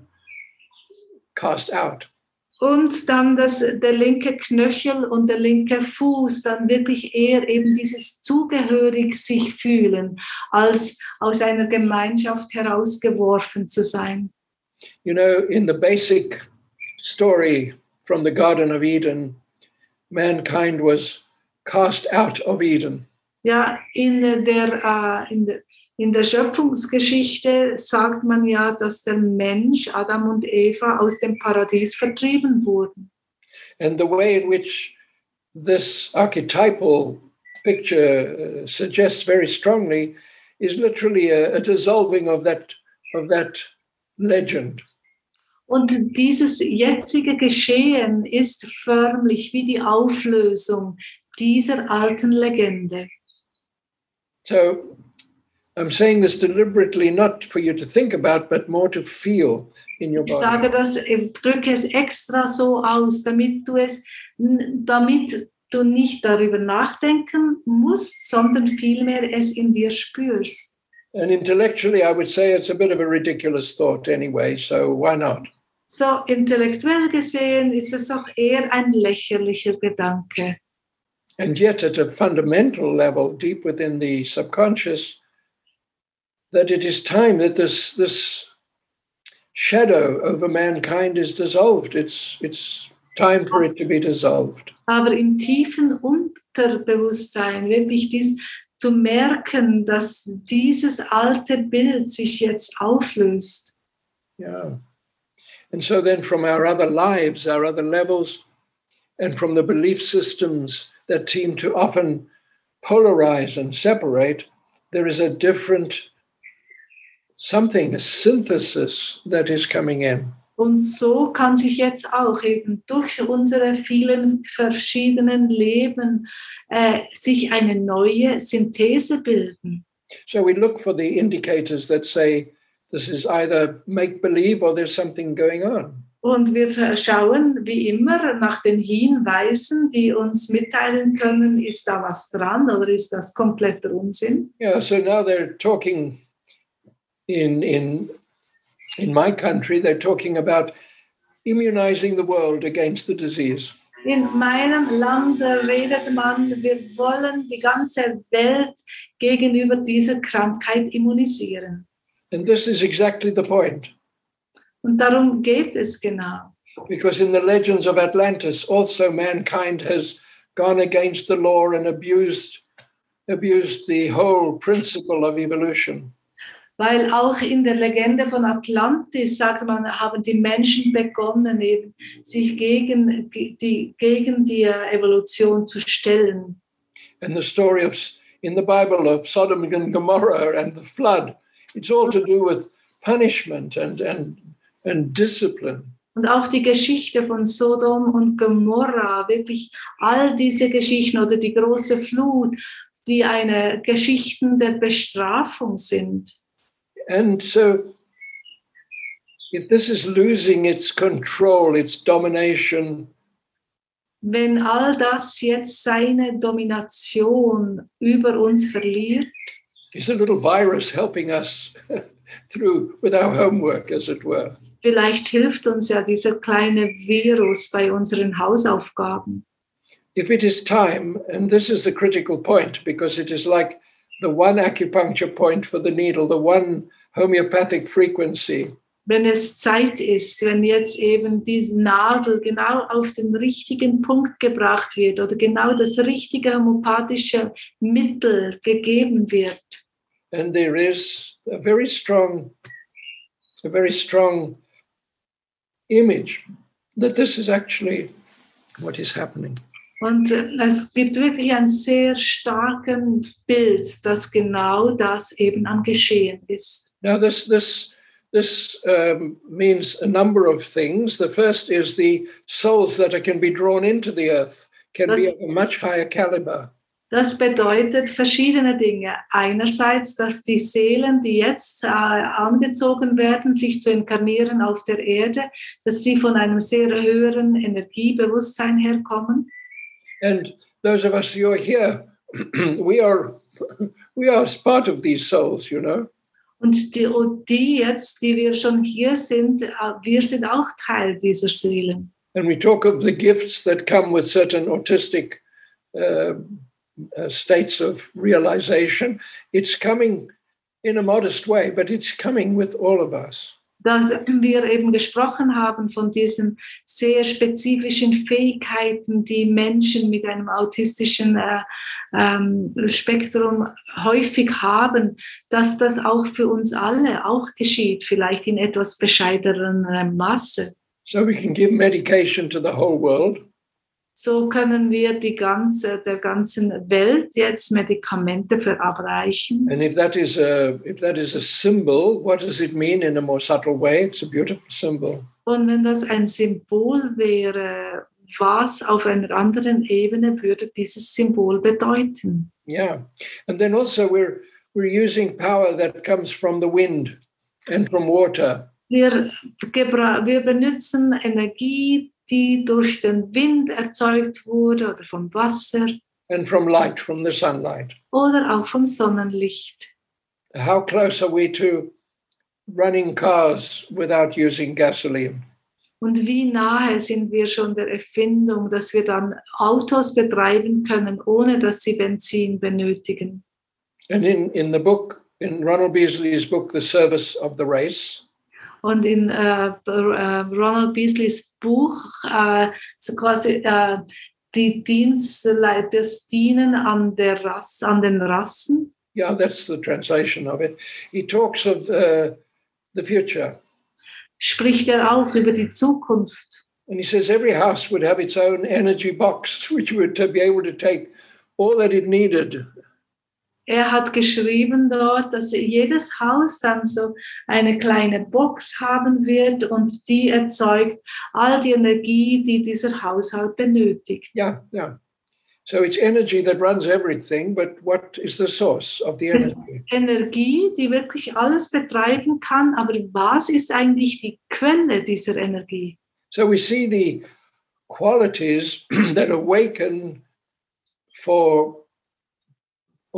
cast out. Und dann das, der linke Knöchel und der linke Fuß, dann wirklich eher eben dieses zugehörig sich fühlen, als aus einer Gemeinschaft herausgeworfen zu sein. You know, in the basic story from the Garden of Eden, mankind was cast out of Eden. Ja, in der, äh, in der, in der Schöpfungsgeschichte sagt man ja, dass der Mensch, Adam und Eva, aus dem Paradies vertrieben wurden. And the way in which this archetypal picture uh, suggests very strongly is literally a, a dissolving of that of that legend. Und dieses jetzige Geschehen ist förmlich wie die Auflösung dieser alten Legende. So I'm saying this deliberately not for you to think about, but more to feel in your body. Ich sage das, drücke es extra so aus, damit du es, damit du nicht darüber nachdenken musst, sondern vielmehr es in dir spürst. And intellectually, I would say it's a bit of a ridiculous thought anyway, so why not? So intellektuell gesehen ist es auch eher ein lächerlicher Gedanke. And yet, at a fundamental level, deep within the subconscious, that it is time that this, this shadow over mankind is dissolved. It's, it's time for it to be dissolved. Aber im tiefen Unterbewusstsein wirklich dies zu merken, dass dieses alte Bild sich jetzt auflöst. Yeah. And so then from our other lives, our other levels, and from the belief systems that seem to often polarize and separate, there is a different something, a synthesis that is coming in. Und so kann sich jetzt auch eben durch unsere vielen verschiedenen Leben äh, sich eine neue Synthese bilden. So we look for the indicators that say this is either make believe or there's something going on. Und wir schauen wie immer nach den Hinweisen, die uns mitteilen können, ist da was dran oder ist das kompletter Unsinn? Yeah, so now they're talking in in in my country, they're talking about immunizing the world against the disease. In meinem Land äh, redet man, wir wollen die ganze Welt gegenüber dieser Krankheit immunisieren. And this is exactly the point. Und darum geht es genau. Because in the legends of Atlantis, also mankind has gone against the law and abused abused the whole principle of evolution. Weil auch in der Legende von Atlantis, sagt man, haben die Menschen begonnen, eben sich gegen die, gegen die Evolution zu stellen. And the story of in the Bible of Sodom and Gomorrah and the flood, it's all to do with punishment and and and discipline. Und auch die Geschichte von Sodom und Gomorra, wirklich all diese Geschichten oder die große Flut, die eine Geschichten der Bestrafung sind. And so, if this is losing its control, its domination, Wenn all das jetzt seine Domination über uns verliert, is a little virus helping us [LAUGHS] through with our homework, as it were. vielleicht hilft uns ja dieser kleine Virus bei unseren Hausaufgaben. if it is time, and this is the critical point because it is like the one acupuncture point for the needle, the one homeopathic frequency, wenn es Zeit ist, wenn jetzt eben diese Nadel genau auf den richtigen Punkt gebracht wird oder genau das richtige homöopathische Mittel gegeben wird. and there is a very strong, a very strong image that this is actually what is happening. Und es gibt wirklich ein sehr starkes Bild, dass genau das eben am Geschehen ist. Now, this this this um, means a number of things. The first is the souls that are, can be drawn into the earth can be of a much higher caliber. Das bedeutet verschiedene Dinge. Einerseits, dass die Seelen, die jetzt äh, angezogen werden, sich zu inkarnieren auf der Erde, dass sie von einem sehr höheren Energiebewusstsein herkommen. And those of us who are here, [CLEARS THROAT] we are [LAUGHS] we are part of these souls, you know. Und die, und die jetzt, die wir schon hier sind, äh, wir sind auch Teil dieser Seelen. And we talk of the gifts that come with certain autistic uh, uh, states of realization. It's coming in a modest way, but it's coming with all of us. Dass wir eben gesprochen haben von diesen sehr spezifischen Fähigkeiten, die Menschen mit einem autistischen äh, ähm, Spektrum häufig haben, dass das auch für uns alle auch geschieht, vielleicht in etwas bescheideneren Maße. So we can give medication to the whole world, So können wir die ganze, der ganzen Welt jetzt Medikamente verabreichen. and if that is a if that is a symbol, what does it mean in a more subtle way? It's a beautiful symbol. Und wenn das ein Symbol wäre, was auf einer anderen Ebene würde dieses Symbol bedeuten? Yeah, and then also we're we're using power that comes from the wind and from water. Wir, wir benutzen Energie, die durch den Wind erzeugt wurde oder vom Wasser and from light, from the sunlight. oder auch vom Sonnenlicht. How close are we to running cars without using gasoline? Und wie nahe sind wir schon der Erfindung, dass wir dann Autos betreiben können, ohne dass sie Benzin benötigen. And in, in the book, in Ronald Beasley's book, The Service of the Race, Und in äh, äh, Ronald Beasleys Buch, äh, so quasi äh, die Dienste, das Dienen an, der Rasse, an den Rassen, yeah, that's the translation of it. He talks of uh, the future. spricht er auch über die Zukunft. And he says every house would have its own energy box, [LAUGHS] which would be able to take all that it needed. Er hat geschrieben dort, dass jedes Haus dann so eine kleine Box haben wird und die erzeugt all die Energie, die dieser Haushalt benötigt. Yeah, yeah. So it's energy that runs everything, but what is the source of the energy? Energie, die wirklich alles betreiben kann, aber was ist eigentlich die Quelle dieser Energie? So we see the qualities [CLEARS THROAT] that awaken for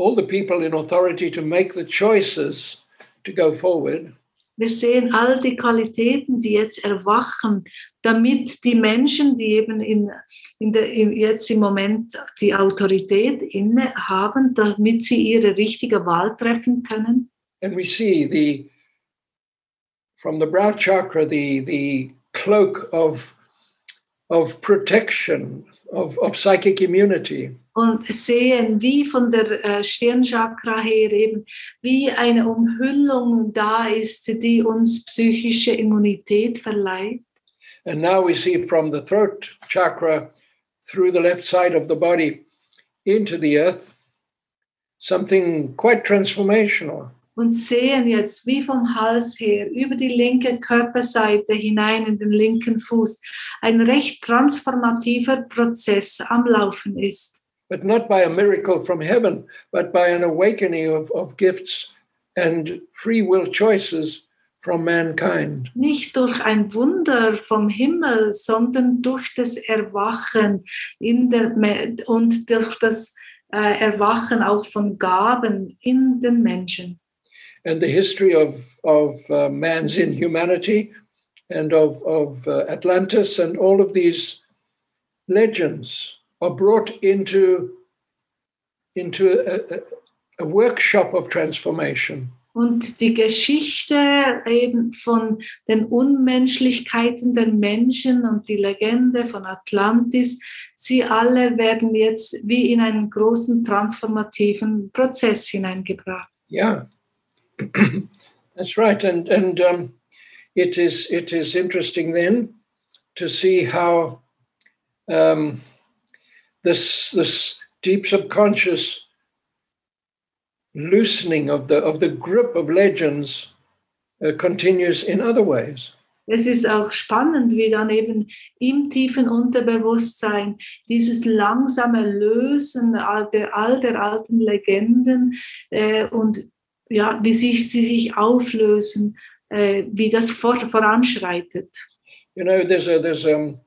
all the people in authority to make the choices to go forward. Wir sehen all die Qualitäten, die jetzt erwachen, damit die Menschen, die eben in, in der, in jetzt im Moment die Autorität inne haben, damit sie ihre richtige Wahl treffen können. And we see the from the brow chakra, the the cloak of of protection, of, of psychic immunity. Und sehen, wie von der äh, Stirnchakra her eben, wie eine Umhüllung da ist, die uns psychische Immunität verleiht. And now we see from the throat chakra through the left side of the body into the earth something quite transformational. und sehen jetzt wie vom Hals her über die linke Körperseite hinein in den linken Fuß ein recht transformativer Prozess am Laufen ist. But not by a miracle from heaven, but by an awakening of, of gifts and free will choices from mankind. Nicht durch ein Wunder vom Himmel, sondern durch das Erwachen in der, und durch das äh, Erwachen auch von Gaben in den Menschen. And the history of, of uh, man's inhumanity and of, of uh, Atlantis and all of these legends are brought into, into a, a, workshop of transformation. Und die Geschichte eben von den Unmenschlichkeiten der Menschen und die Legende von Atlantis, sie alle werden jetzt wie in einen großen transformativen Prozess hineingebracht. Yeah, [CLEARS THROAT] that's right, and and um, it is it is interesting then to see how um, this this deep subconscious loosening of the of the grip of legends uh, continues in other ways. Es ist auch spannend, wie dann eben im tiefen Unterbewusstsein dieses langsame Lösen all der, all der alten Legenden äh, und ja, wie sich, sie sich auflösen, äh, wie das vor, voranschreitet. You know, there's a there's um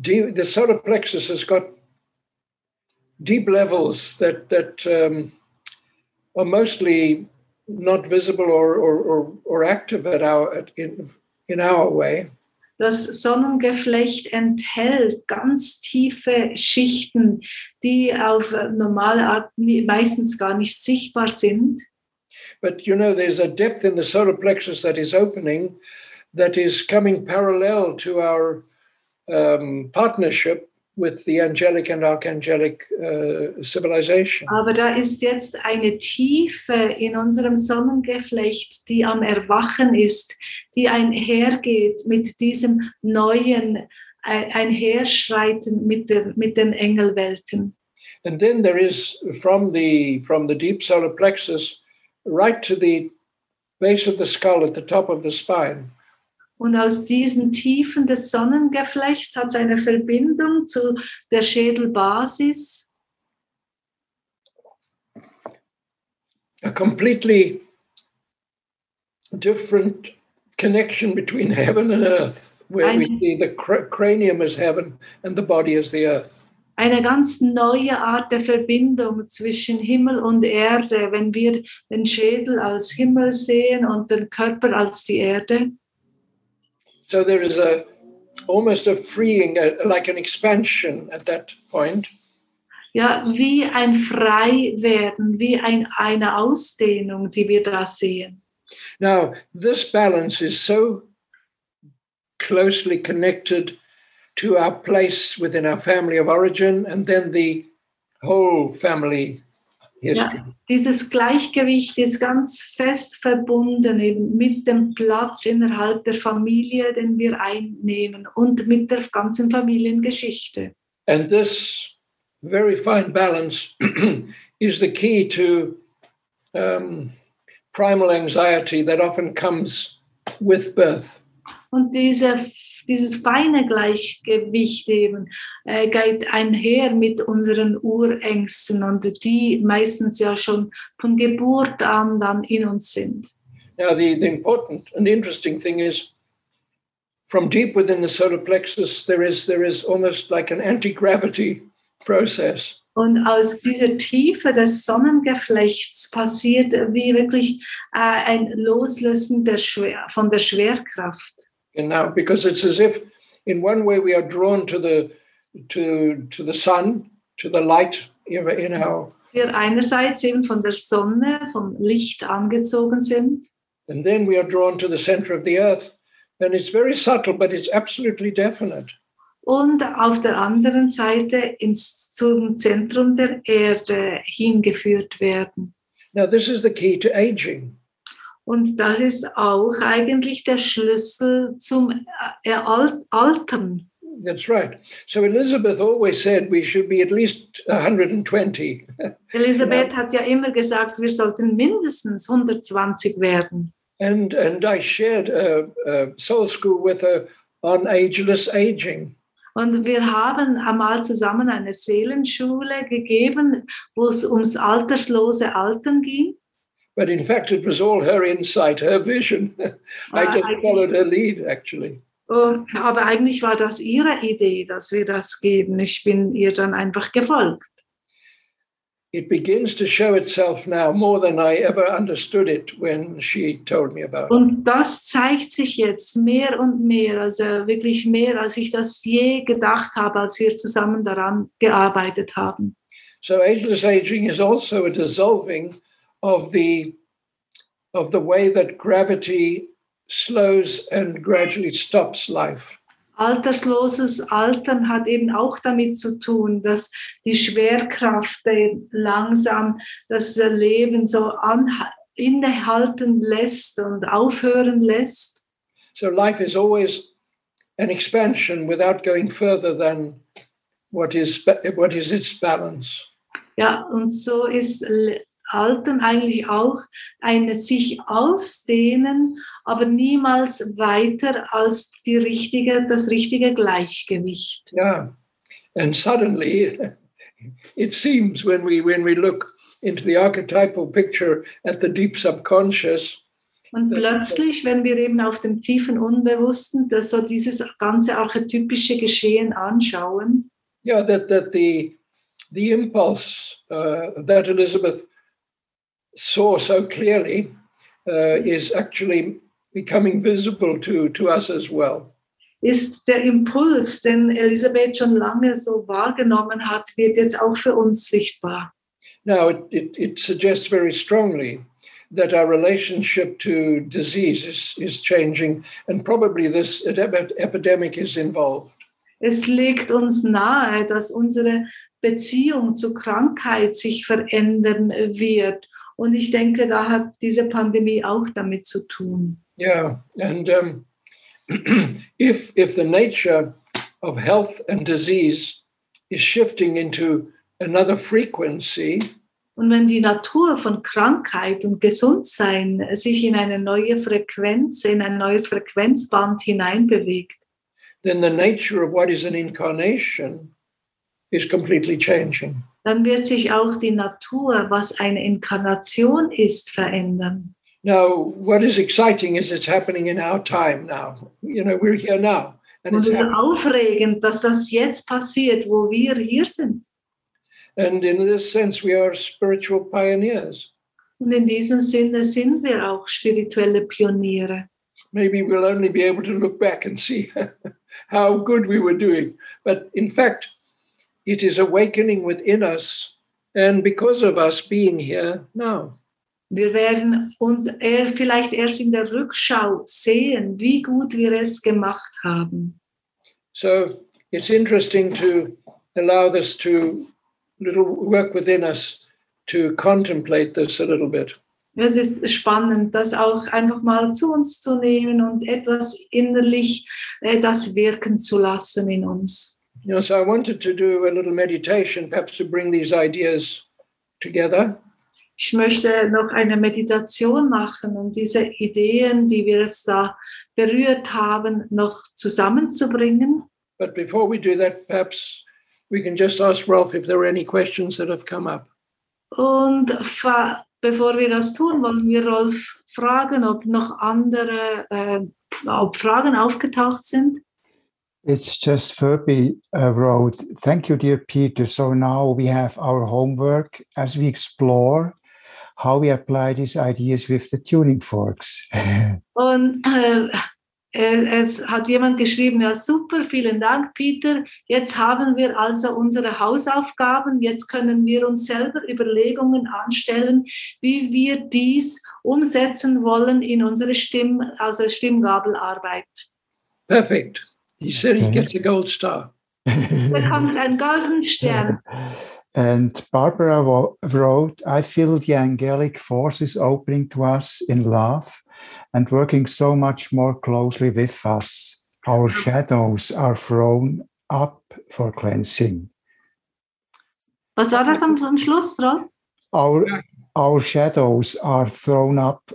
deep, the solar plexus has got deep levels that that um, are mostly not visible or or, or, or active at our at, in in our way. Das Sonnengeflecht enthält ganz tiefe Schichten, die auf normale Art meistens gar nicht sichtbar sind. But you know, there's a depth in the solar plexus that is opening, that is coming parallel to our um, partnership with the angelic and archangelic uh, civilization. Aber da ist jetzt eine Tiefe in unserem Sonnengeflecht, die am Erwachen ist, die einhergeht mit diesem neuen ein- Einherschreiten mit, der, mit den Engelwelten. And then there is from the from the deep solar plexus right to the base of the skull at the top of the spine. Und aus diesen Tiefen des Sonnengeflechts hat es eine Verbindung zu der Schädelbasis, a completely different connection between heaven and earth, where we Ein- see the cr- cranium as heaven and the body as the earth. eine ganz neue Art der Verbindung zwischen Himmel und Erde, wenn wir den Schädel als Himmel sehen und den Körper als die Erde. So there is a almost a freeing, a, like an expansion at that point. Ja, wie ein Freiwerden, wie ein, eine Ausdehnung, die wir da sehen. Now, this balance is so closely connected to our place within our family of origin and then the whole family history. Dieses Gleichgewicht ist ganz fest verbunden eben mit dem Platz innerhalb der Familie, den wir einnehmen und mit der ganzen Familiengeschichte. And this very fine balance [CLEARS THROAT] is the key to um, primal anxiety that often comes with birth. Und diese, dieses feine Gleichgewicht eben äh, geht einher mit unseren Urängsten und die meistens ja schon von Geburt an dann in uns sind. Now, the, the important and interesting thing is from deep within the solar plexus, there is, there is almost like an anti gravity process. Und aus dieser Tiefe des Sonnengeflechts passiert wie wirklich äh, ein Loslösen der Schwer, von der Schwerkraft. And now, because it's as if in one way we are drawn to the, to, to the sun, to the light in in our, Wir einerseits eben von der Sonne, vom Licht angezogen sind and then we are drawn to the center of the earth. And it's very subtle, but it's absolutely definite. und auf der anderen Seite ins, zum Zentrum der Erde hingeführt werden. Now, this is the key to aging. Und das ist auch eigentlich der Schlüssel zum äh, Al- Altern. That's right. So Elizabeth always said we should be at least 120. [LAUGHS] Elisabeth hat ja immer gesagt, wir sollten mindestens 120 werden. And and I shared a, a soul school with her on ageless aging. Und wir haben einmal zusammen eine Seelenschule gegeben, wo es ums alterslose Altern ging. But in fact, it was all her insight, her vision. [LAUGHS] I Ah, just followed her lead, actually. Oh, Aber eigentlich war das ihre Idee, dass wir das geben. Ich bin ihr dann einfach gefolgt. it begins to show itself now more than I ever understood it when she told me about it. Und das zeigt sich jetzt mehr und mehr, also wirklich mehr, als ich das je gedacht habe, als wir zusammen daran gearbeitet haben. So ageless aging is also a dissolving of the of the way that gravity slows and gradually stops life. Altersloses Altern hat eben auch damit zu tun, dass die Schwerkraft langsam das Leben so innehalten lässt und aufhören lässt. So life is always an expansion without going further than what is what is its balance. Ja, und so ist Altern eigentlich auch ein sich ausdehnen, aber niemals weiter als die richtige, das richtige Gleichgewicht. Yeah. And suddenly it seems when we when we look into the archetypal picture at the deep subconscious, Und Ja. plötzlich, wenn wir eben auf dem tiefen Unbewussten das so dieses ganze archetypische Geschehen anschauen, yeah, that that the the impulse uh, that Elizabeth saw so clearly uh, is actually becoming visible to to us as well. ist der Impuls, den Elisabeth schon lange so wahrgenommen hat, wird jetzt auch für uns sichtbar. Now, it, it, it suggests very strongly that our relationship to disease is, is changing, and probably this ep- epidemic is involved. Es liegt uns nahe, dass unsere Beziehung zur Krankheit sich verändern wird. Und ich denke, da hat diese Pandemie auch damit zu tun. Yeah, and um, [CLEARS THROAT] if if the nature of health and disease is shifting into another frequency, Und wenn die Natur von Krankheit und Gesundsein sich in eine neue Frequenz, in ein neues Frequenzband hineinbewegt, then the nature of what is an incarnation is completely changing. Dann wird sich auch die Natur, was eine Inkarnation ist, verändern. Now, what is exciting is it's happening in our time now. You know, we're here now, and Und es ist aufregend, dass das jetzt passiert, wo wir hier sind. And in this sense, we are spiritual pioneers. Und in diesem Sinne sind wir auch spirituelle Pioniere. Maybe we'll only be able to look back and see [LAUGHS] how good we were doing. But in fact, it is awakening within us, and because of us being here now. Wir werden uns eher, vielleicht erst in der Rückschau sehen, wie gut wir es gemacht haben. So it's interesting to allow this to little work within us to contemplate this a little bit. Es ist spannend, das auch einfach mal zu uns zu nehmen und etwas innerlich äh, das wirken zu lassen in uns. You know, so I wanted to do a little meditation, perhaps to bring these ideas together. Ich möchte noch eine Meditation machen, um diese Ideen, die wir jetzt da berührt haben, noch zusammenzubringen. But before we do that, perhaps we can just ask Rolf if there are any questions that have come up. Und bevor wir das tun, wollen wir Rolf fragen, ob noch andere, äh, ob Fragen aufgetaucht sind. It's just Furby uh, wrote, Thank you, dear Peter. So now we have our homework as we explore how we apply these ideas with the tuning forks. [LAUGHS] Und äh, äh, es hat jemand geschrieben, ja super, vielen Dank, Peter. Jetzt haben wir also unsere Hausaufgaben. Jetzt können wir uns selber Überlegungen anstellen, wie wir dies umsetzen wollen in unsere Stimm, also Stimmgabelarbeit. Perfect. He said he gets a gold star. Da [LAUGHS] kommt ein goldenen Stern. And Barbara wrote, I feel the angelic forces opening to us in love and working so much more closely with us. Our shadows are thrown up for cleansing. Was war das am, am Schluss, Rolf? Our, our shadows are thrown up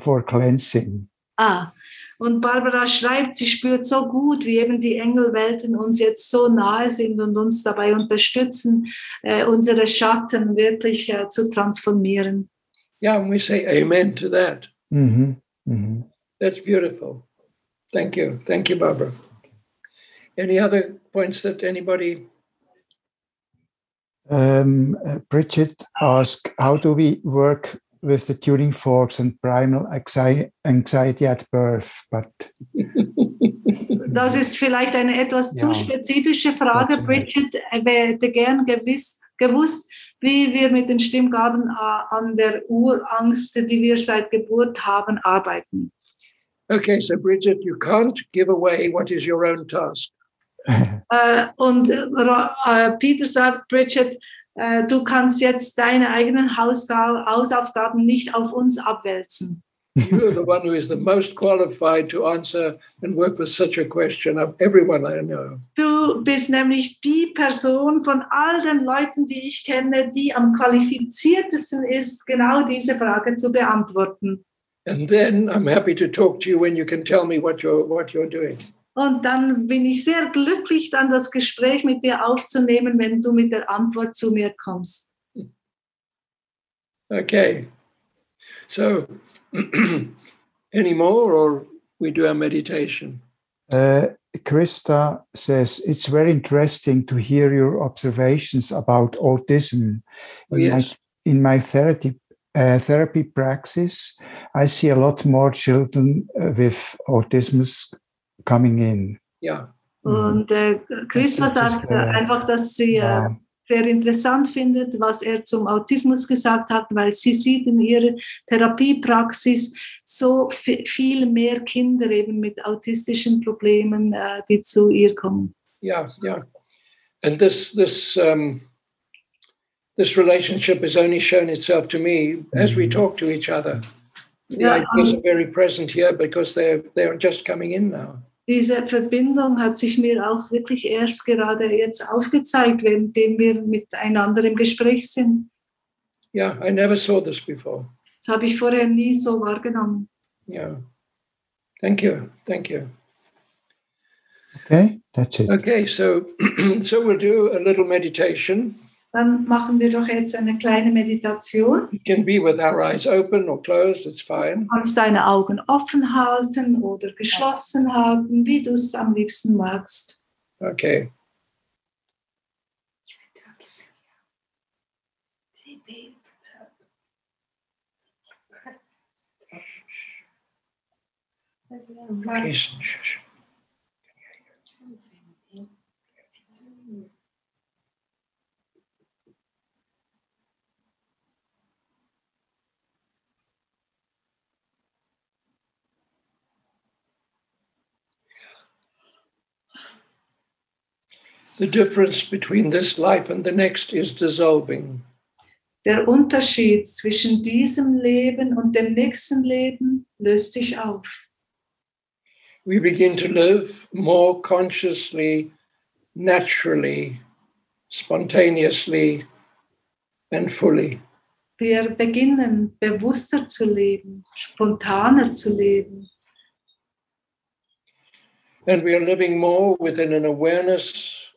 for cleansing. Ah, und Barbara schreibt, sie spürt so gut, wie eben die Engelwelten uns jetzt so nahe sind und uns dabei unterstützen, äh, unsere Schatten wirklich äh, zu transformieren. Yeah, and we say amen to that. Mhm, mhm. That's beautiful. Thank you. Thank you, Barbara. Any other points that anybody? Um, uh, Bridget asked, how do we work with the tuning forks and primal anxi- anxiety at birth? But [LAUGHS] Das ist vielleicht eine etwas zu Ja. spezifische Frage. Dazu. Bridget hätte gern gewiss, gewusst, wie wir mit den Stimmgaben äh, an der Urangst, die wir seit Geburt haben, arbeiten. Okay, so Bridget, you can't give away what is your own task. Äh, und Ra- äh, Peter sagt, Bridget, du kannst jetzt deine eigenen Hausaufgaben nicht auf uns abwälzen. [LAUGHS] You're the one who is the most qualified to answer and work with such a question of everyone I know. Du bist nämlich die Person von all den Leuten, die ich kenne, die am qualifiziertesten ist, genau diese Frage zu beantworten. And then I'm happy to talk to you when you can tell me what you're what you're doing. Und dann bin ich sehr glücklich, dann das Gespräch mit dir aufzunehmen, wenn du mit der Antwort zu mir kommst. Okay. So [CLEARS THROAT] any more or we do our meditation? Uh, Krista says it's very interesting to hear your observations about autism. Oh, In my, yes. in my therapy uh, therapy praxis, I see a lot more children uh, with autism coming in. Yeah. Und äh, Christa Das ist, sagt äh, äh, einfach, dass sie äh, Yeah. sehr interessant findet, was er zum Autismus gesagt hat, weil sie sieht in ihrer Therapiepraxis so vi- viel mehr Kinder eben mit autistischen Problemen, äh, die zu ihr kommen. Yeah, yeah. And this this um this relationship has only shown itself to me as we Mhm. talk to each other. The Yeah, ideas um, are very present here because they're they're just coming in now. Diese Verbindung hat sich mir auch wirklich erst gerade jetzt aufgezeigt, währenddem wir miteinander im Gespräch sind. Yeah, I never saw this before. Das habe ich vorher nie so wahrgenommen. Yeah. Thank you. Thank you. Okay, that's it. Okay, so [CLEARS THROAT] so we'll do a little meditation. Dann machen wir doch jetzt eine kleine Meditation. It can be with our eyes open or closed, it's fine. Du kannst deine Augen offen halten oder geschlossen halten, wie du es am liebsten magst. Okay. Okay, The difference between this life and the next is dissolving. Der Unterschied zwischen diesem Leben und dem nächsten Leben löst sich auf. We begin to live more consciously, naturally, spontaneously, and fully. Wir beginnen bewusster zu leben, spontaner zu leben. And we are living more within an awareness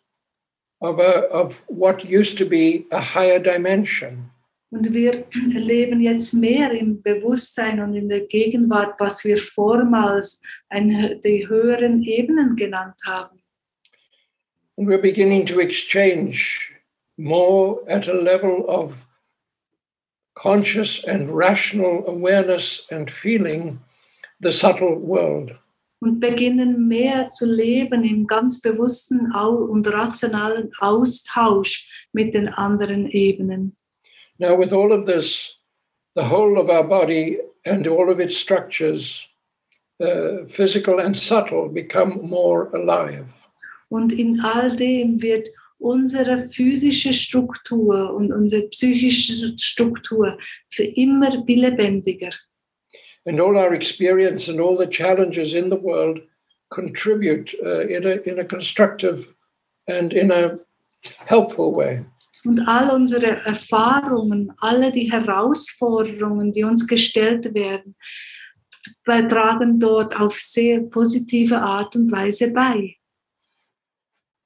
of, a, of what used to be a higher dimension. Und wir leben jetzt mehr im Bewusstsein und in der Gegenwart, was wir vormals ein, die höheren Ebenen genannt haben. And we're beginning to exchange more at a level of conscious and rational awareness and feeling the subtle world. Und beginnen mehr zu leben im ganz bewussten und rationalen Austausch mit den anderen Ebenen. Now, with all of this, the whole of our body and all of its structures, uh, physical and subtle, become more alive. Und in all dem wird unsere physische Struktur und unsere psychische Struktur für immer lebendiger. And all our experience and all the challenges in the world contribute uh, in, a, in a constructive and in a helpful way. Und all unsere Erfahrungen, alle die Herausforderungen, die uns gestellt werden, tragen dort auf sehr positive Art und Weise bei.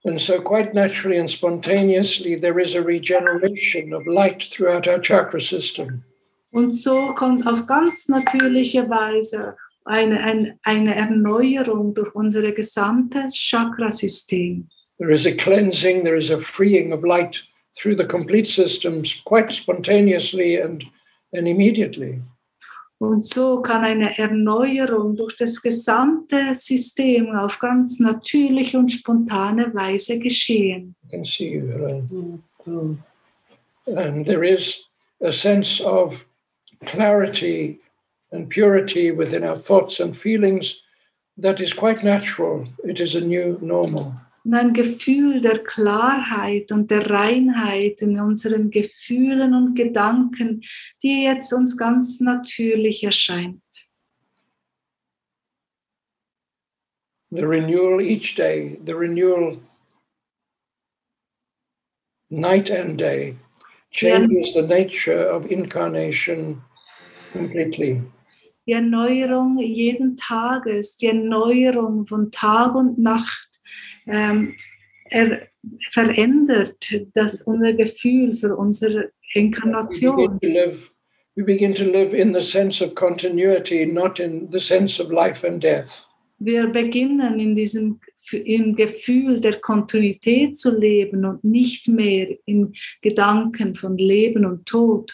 And so, quite naturally and spontaneously, there is a regeneration of light throughout our chakra system. Und so kommt auf ganz natürliche Weise eine, eine, eine Erneuerung durch unser gesamtes Chakrasystem. There is a cleansing, there is a freeing of light through the complete systems quite spontaneously and, and immediately. Und so kann eine Erneuerung durch das gesamte System auf ganz natürliche und spontane Weise geschehen. You can see you, Elaine. Mm. And there is a sense of clarity and purity within our thoughts and feelings that is quite natural. It is a new normal. Und ein Gefühl der Klarheit und der Reinheit in unseren Gefühlen und Gedanken, die jetzt uns ganz natürlich erscheint. The renewal each day, the renewal night and day, changes the nature of incarnation completely. Die Erneuerung jeden Tages, die Erneuerung von Tag und Nacht ähm, er verändert das unser Gefühl für unsere We Inkarnation. begin, to live, we begin to live in the sense of continuity, not in the sense of life and death. Wir beginnen in diesem im Gefühl der Kontinuität zu leben und nicht mehr im Gedanken von Leben und Tod.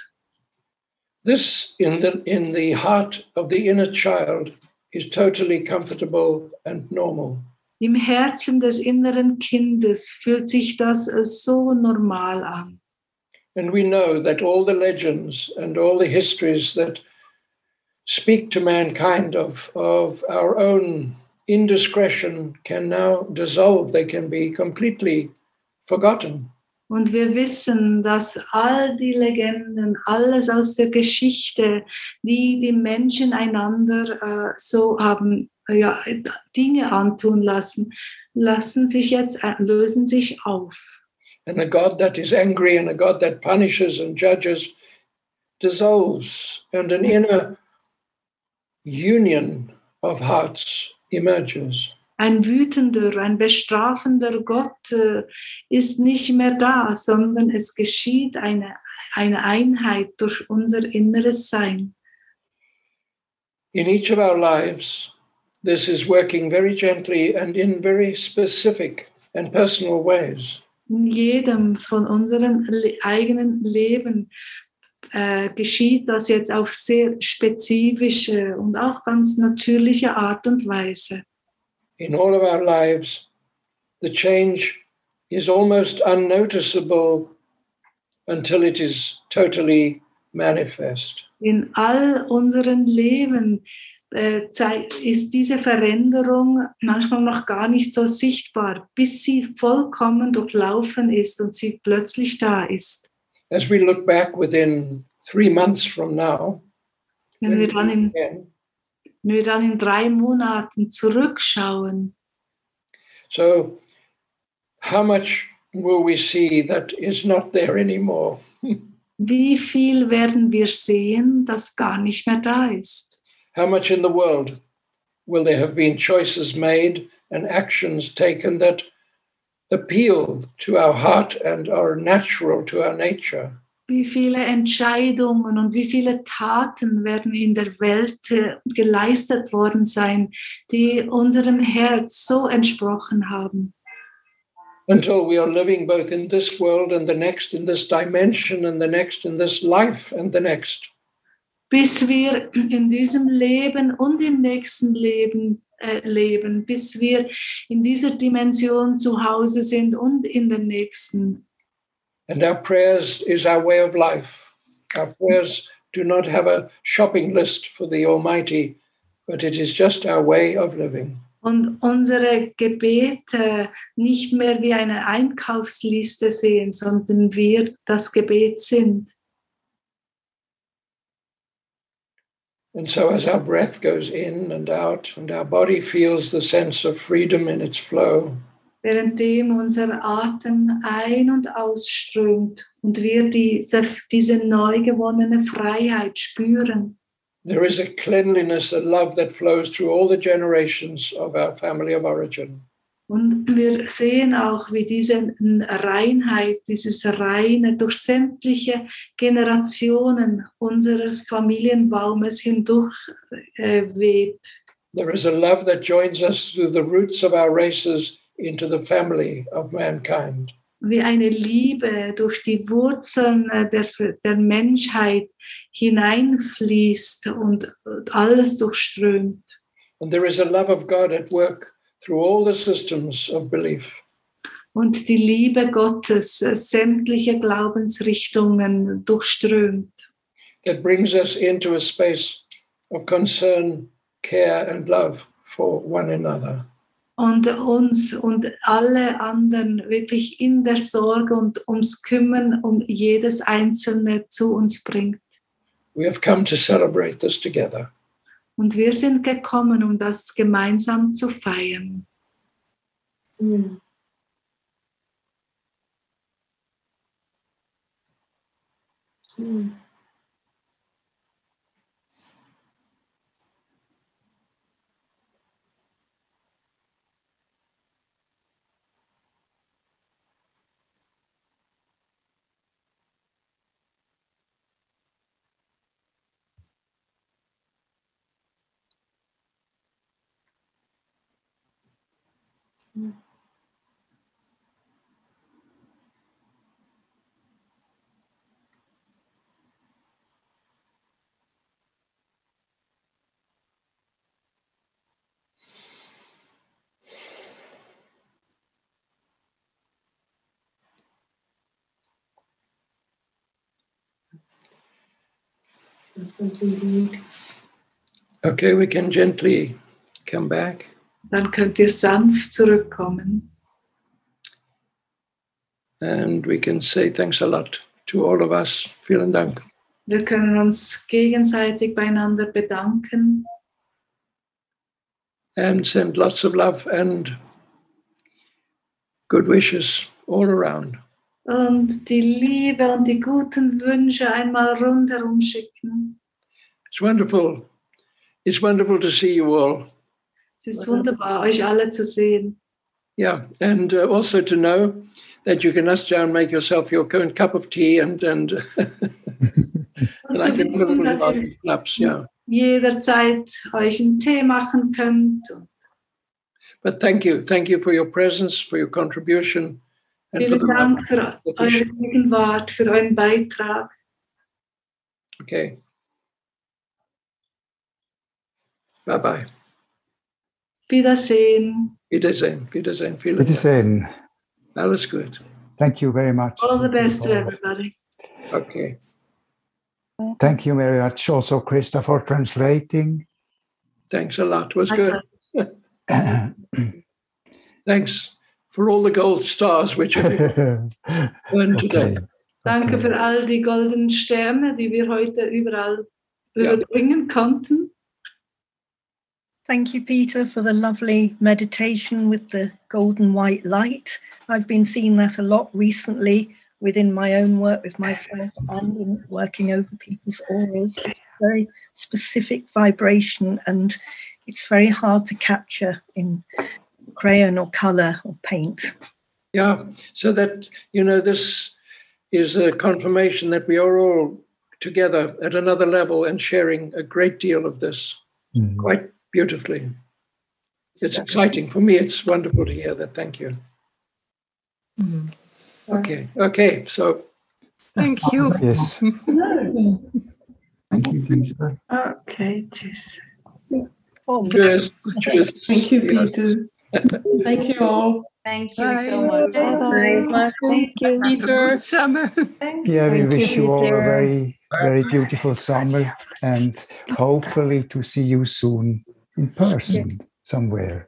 This, in the, in the heart of the inner child, is totally comfortable and normal. Im Herzen des inneren Kindes fühlt sich das so normal an. And we know that all the legends and all the histories that speak to mankind of, of our own indiscretion can now dissolve, they can be completely forgotten. Und wir wissen, dass all die Legenden, alles aus der Geschichte, die die Menschen einander äh, so haben, äh, ja, Dinge antun lassen, lassen sich jetzt, äh, lösen sich auf. And a God that is angry and a God that punishes and judges dissolves, and an inner union of hearts emerges. Ein wütender, ein bestrafender Gott äh, ist nicht mehr da, sondern es geschieht eine, eine Einheit durch unser inneres Sein. In each of our lives, this is working very gently and in very specific and personal ways. In jedem von unserem eigenen Leben äh, geschieht das jetzt auf sehr spezifische und auch ganz natürliche Art und Weise. In all of our lives, the change is almost unnoticeable until it is totally manifest. In all unseren Leben äh, ist diese Veränderung manchmal noch gar nicht so sichtbar, bis sie vollkommen durchlaufen ist und sie plötzlich da ist. As we look back within three months from now, Wenn wir dann in, wenn wir dann in drei Monaten zurückschauen, so how much will we see that is not there anymore? [LAUGHS] wie viel werden wir sehen, das gar nicht mehr da ist? How much in the world will there have been choices made and actions taken that appeal to our heart and are natural to our nature? Wie viele Entscheidungen und wie viele Taten werden in der Welt äh, geleistet worden sein, die unserem Herz so entsprochen haben? Until we are living both in this world and the next, in this dimension and the next, in this life and the next. Bis wir in diesem Leben und im nächsten Leben leben, bis wir in dieser Dimension zu Hause sind und in der nächsten. And our prayers is our way of life. Our prayers do not have a shopping list for the Almighty, but it is just our way of living. Und unsere Gebete nicht mehr wie eine Einkaufsliste sehen, sondern wir das Gebet sind. And so, as our breath goes in and out, and our body feels the sense of freedom in its flow, währenddem unser Atem ein- und ausströmt und wir diese, diese neu gewonnene Freiheit spüren. there is a cleanliness, a love that flows through all the generations of our family of origin. Und wir sehen auch, wie diese Reinheit, dieses Reine durch sämtliche Generationen unseres Familienbaumes hindurch äh, weht. There is a love that joins us through the roots of our races into the family of mankind. wie eine Liebe durch die Wurzeln äh, der, der Menschheit hineinfließt und alles durchströmt. And there is a love of God at work through all the systems of belief. Und die Liebe Gottes äh, sämtliche Glaubensrichtungen durchströmt. that brings us into a space of concern, care, and love for one another. Und uns und alle anderen wirklich in der Sorge und ums Kümmern um jedes Einzelne zu uns bringt. We have come to celebrate this together. Und wir sind gekommen, um das gemeinsam zu feiern. Mm. Okay, we can gently come back. Dann könnt ihr sanft zurückkommen. And we can say thanks a lot to all of us. Vielen Dank. Wir können uns gegenseitig beieinander bedanken And send lots of love and good wishes all around. und die Liebe und die guten Wünsche einmal rundherum schicken. It's wonderful. It's wonderful to see you all. Es ist wunderbar, euch alle zu sehen. Yeah, and uh, also to know that you can ask down, make yourself your own cup of tea, and and, [LAUGHS] I can wissen, dass ihr claps. Yeah, jederzeit euch einen Tee machen könnt. but thank you, thank you for your presence, for your contribution, and for Vielen the love. Dank für eure Gegenwart, für euren Beitrag. Okay. Bye bye. Wiedersehen. Wiedersehen. Wiedersehen. Vielen Dank. Wiedersehen. Alles gut. Thank you very much. All the best to everybody. Okay. Thank you very much also, Krista, for translating. Thanks a lot. It Was good. [COUGHS] Thanks for all the gold stars which have been [LAUGHS] earned today. okay. Danke okay. für all die goldenen Sterne, die wir heute überall Ja. überbringen konnten. Thank you, Peter, for the lovely meditation with the golden white light. I've been seeing that a lot recently within my own work with myself and in working over people's auras. It's a very specific vibration and it's very hard to capture in crayon or color or paint. Yeah. So that, you know, this is a confirmation that we are all together at another level and sharing a great deal of this Mm. quite beautifully. It's exciting. For me, it's wonderful to hear that. Thank you. Mm-hmm. Okay. Okay. So Thank [LAUGHS] you. Yes. Thank you, Peter. Okay, tschüss. Oh, cheers. cheers. Thank you, Peter. Thank you all. Thank you Bye. so much. Bye. Thank you, Peter. Summer. Yeah, we Thank wish you all a very, very beautiful summer and hopefully to see you soon in person somewhere.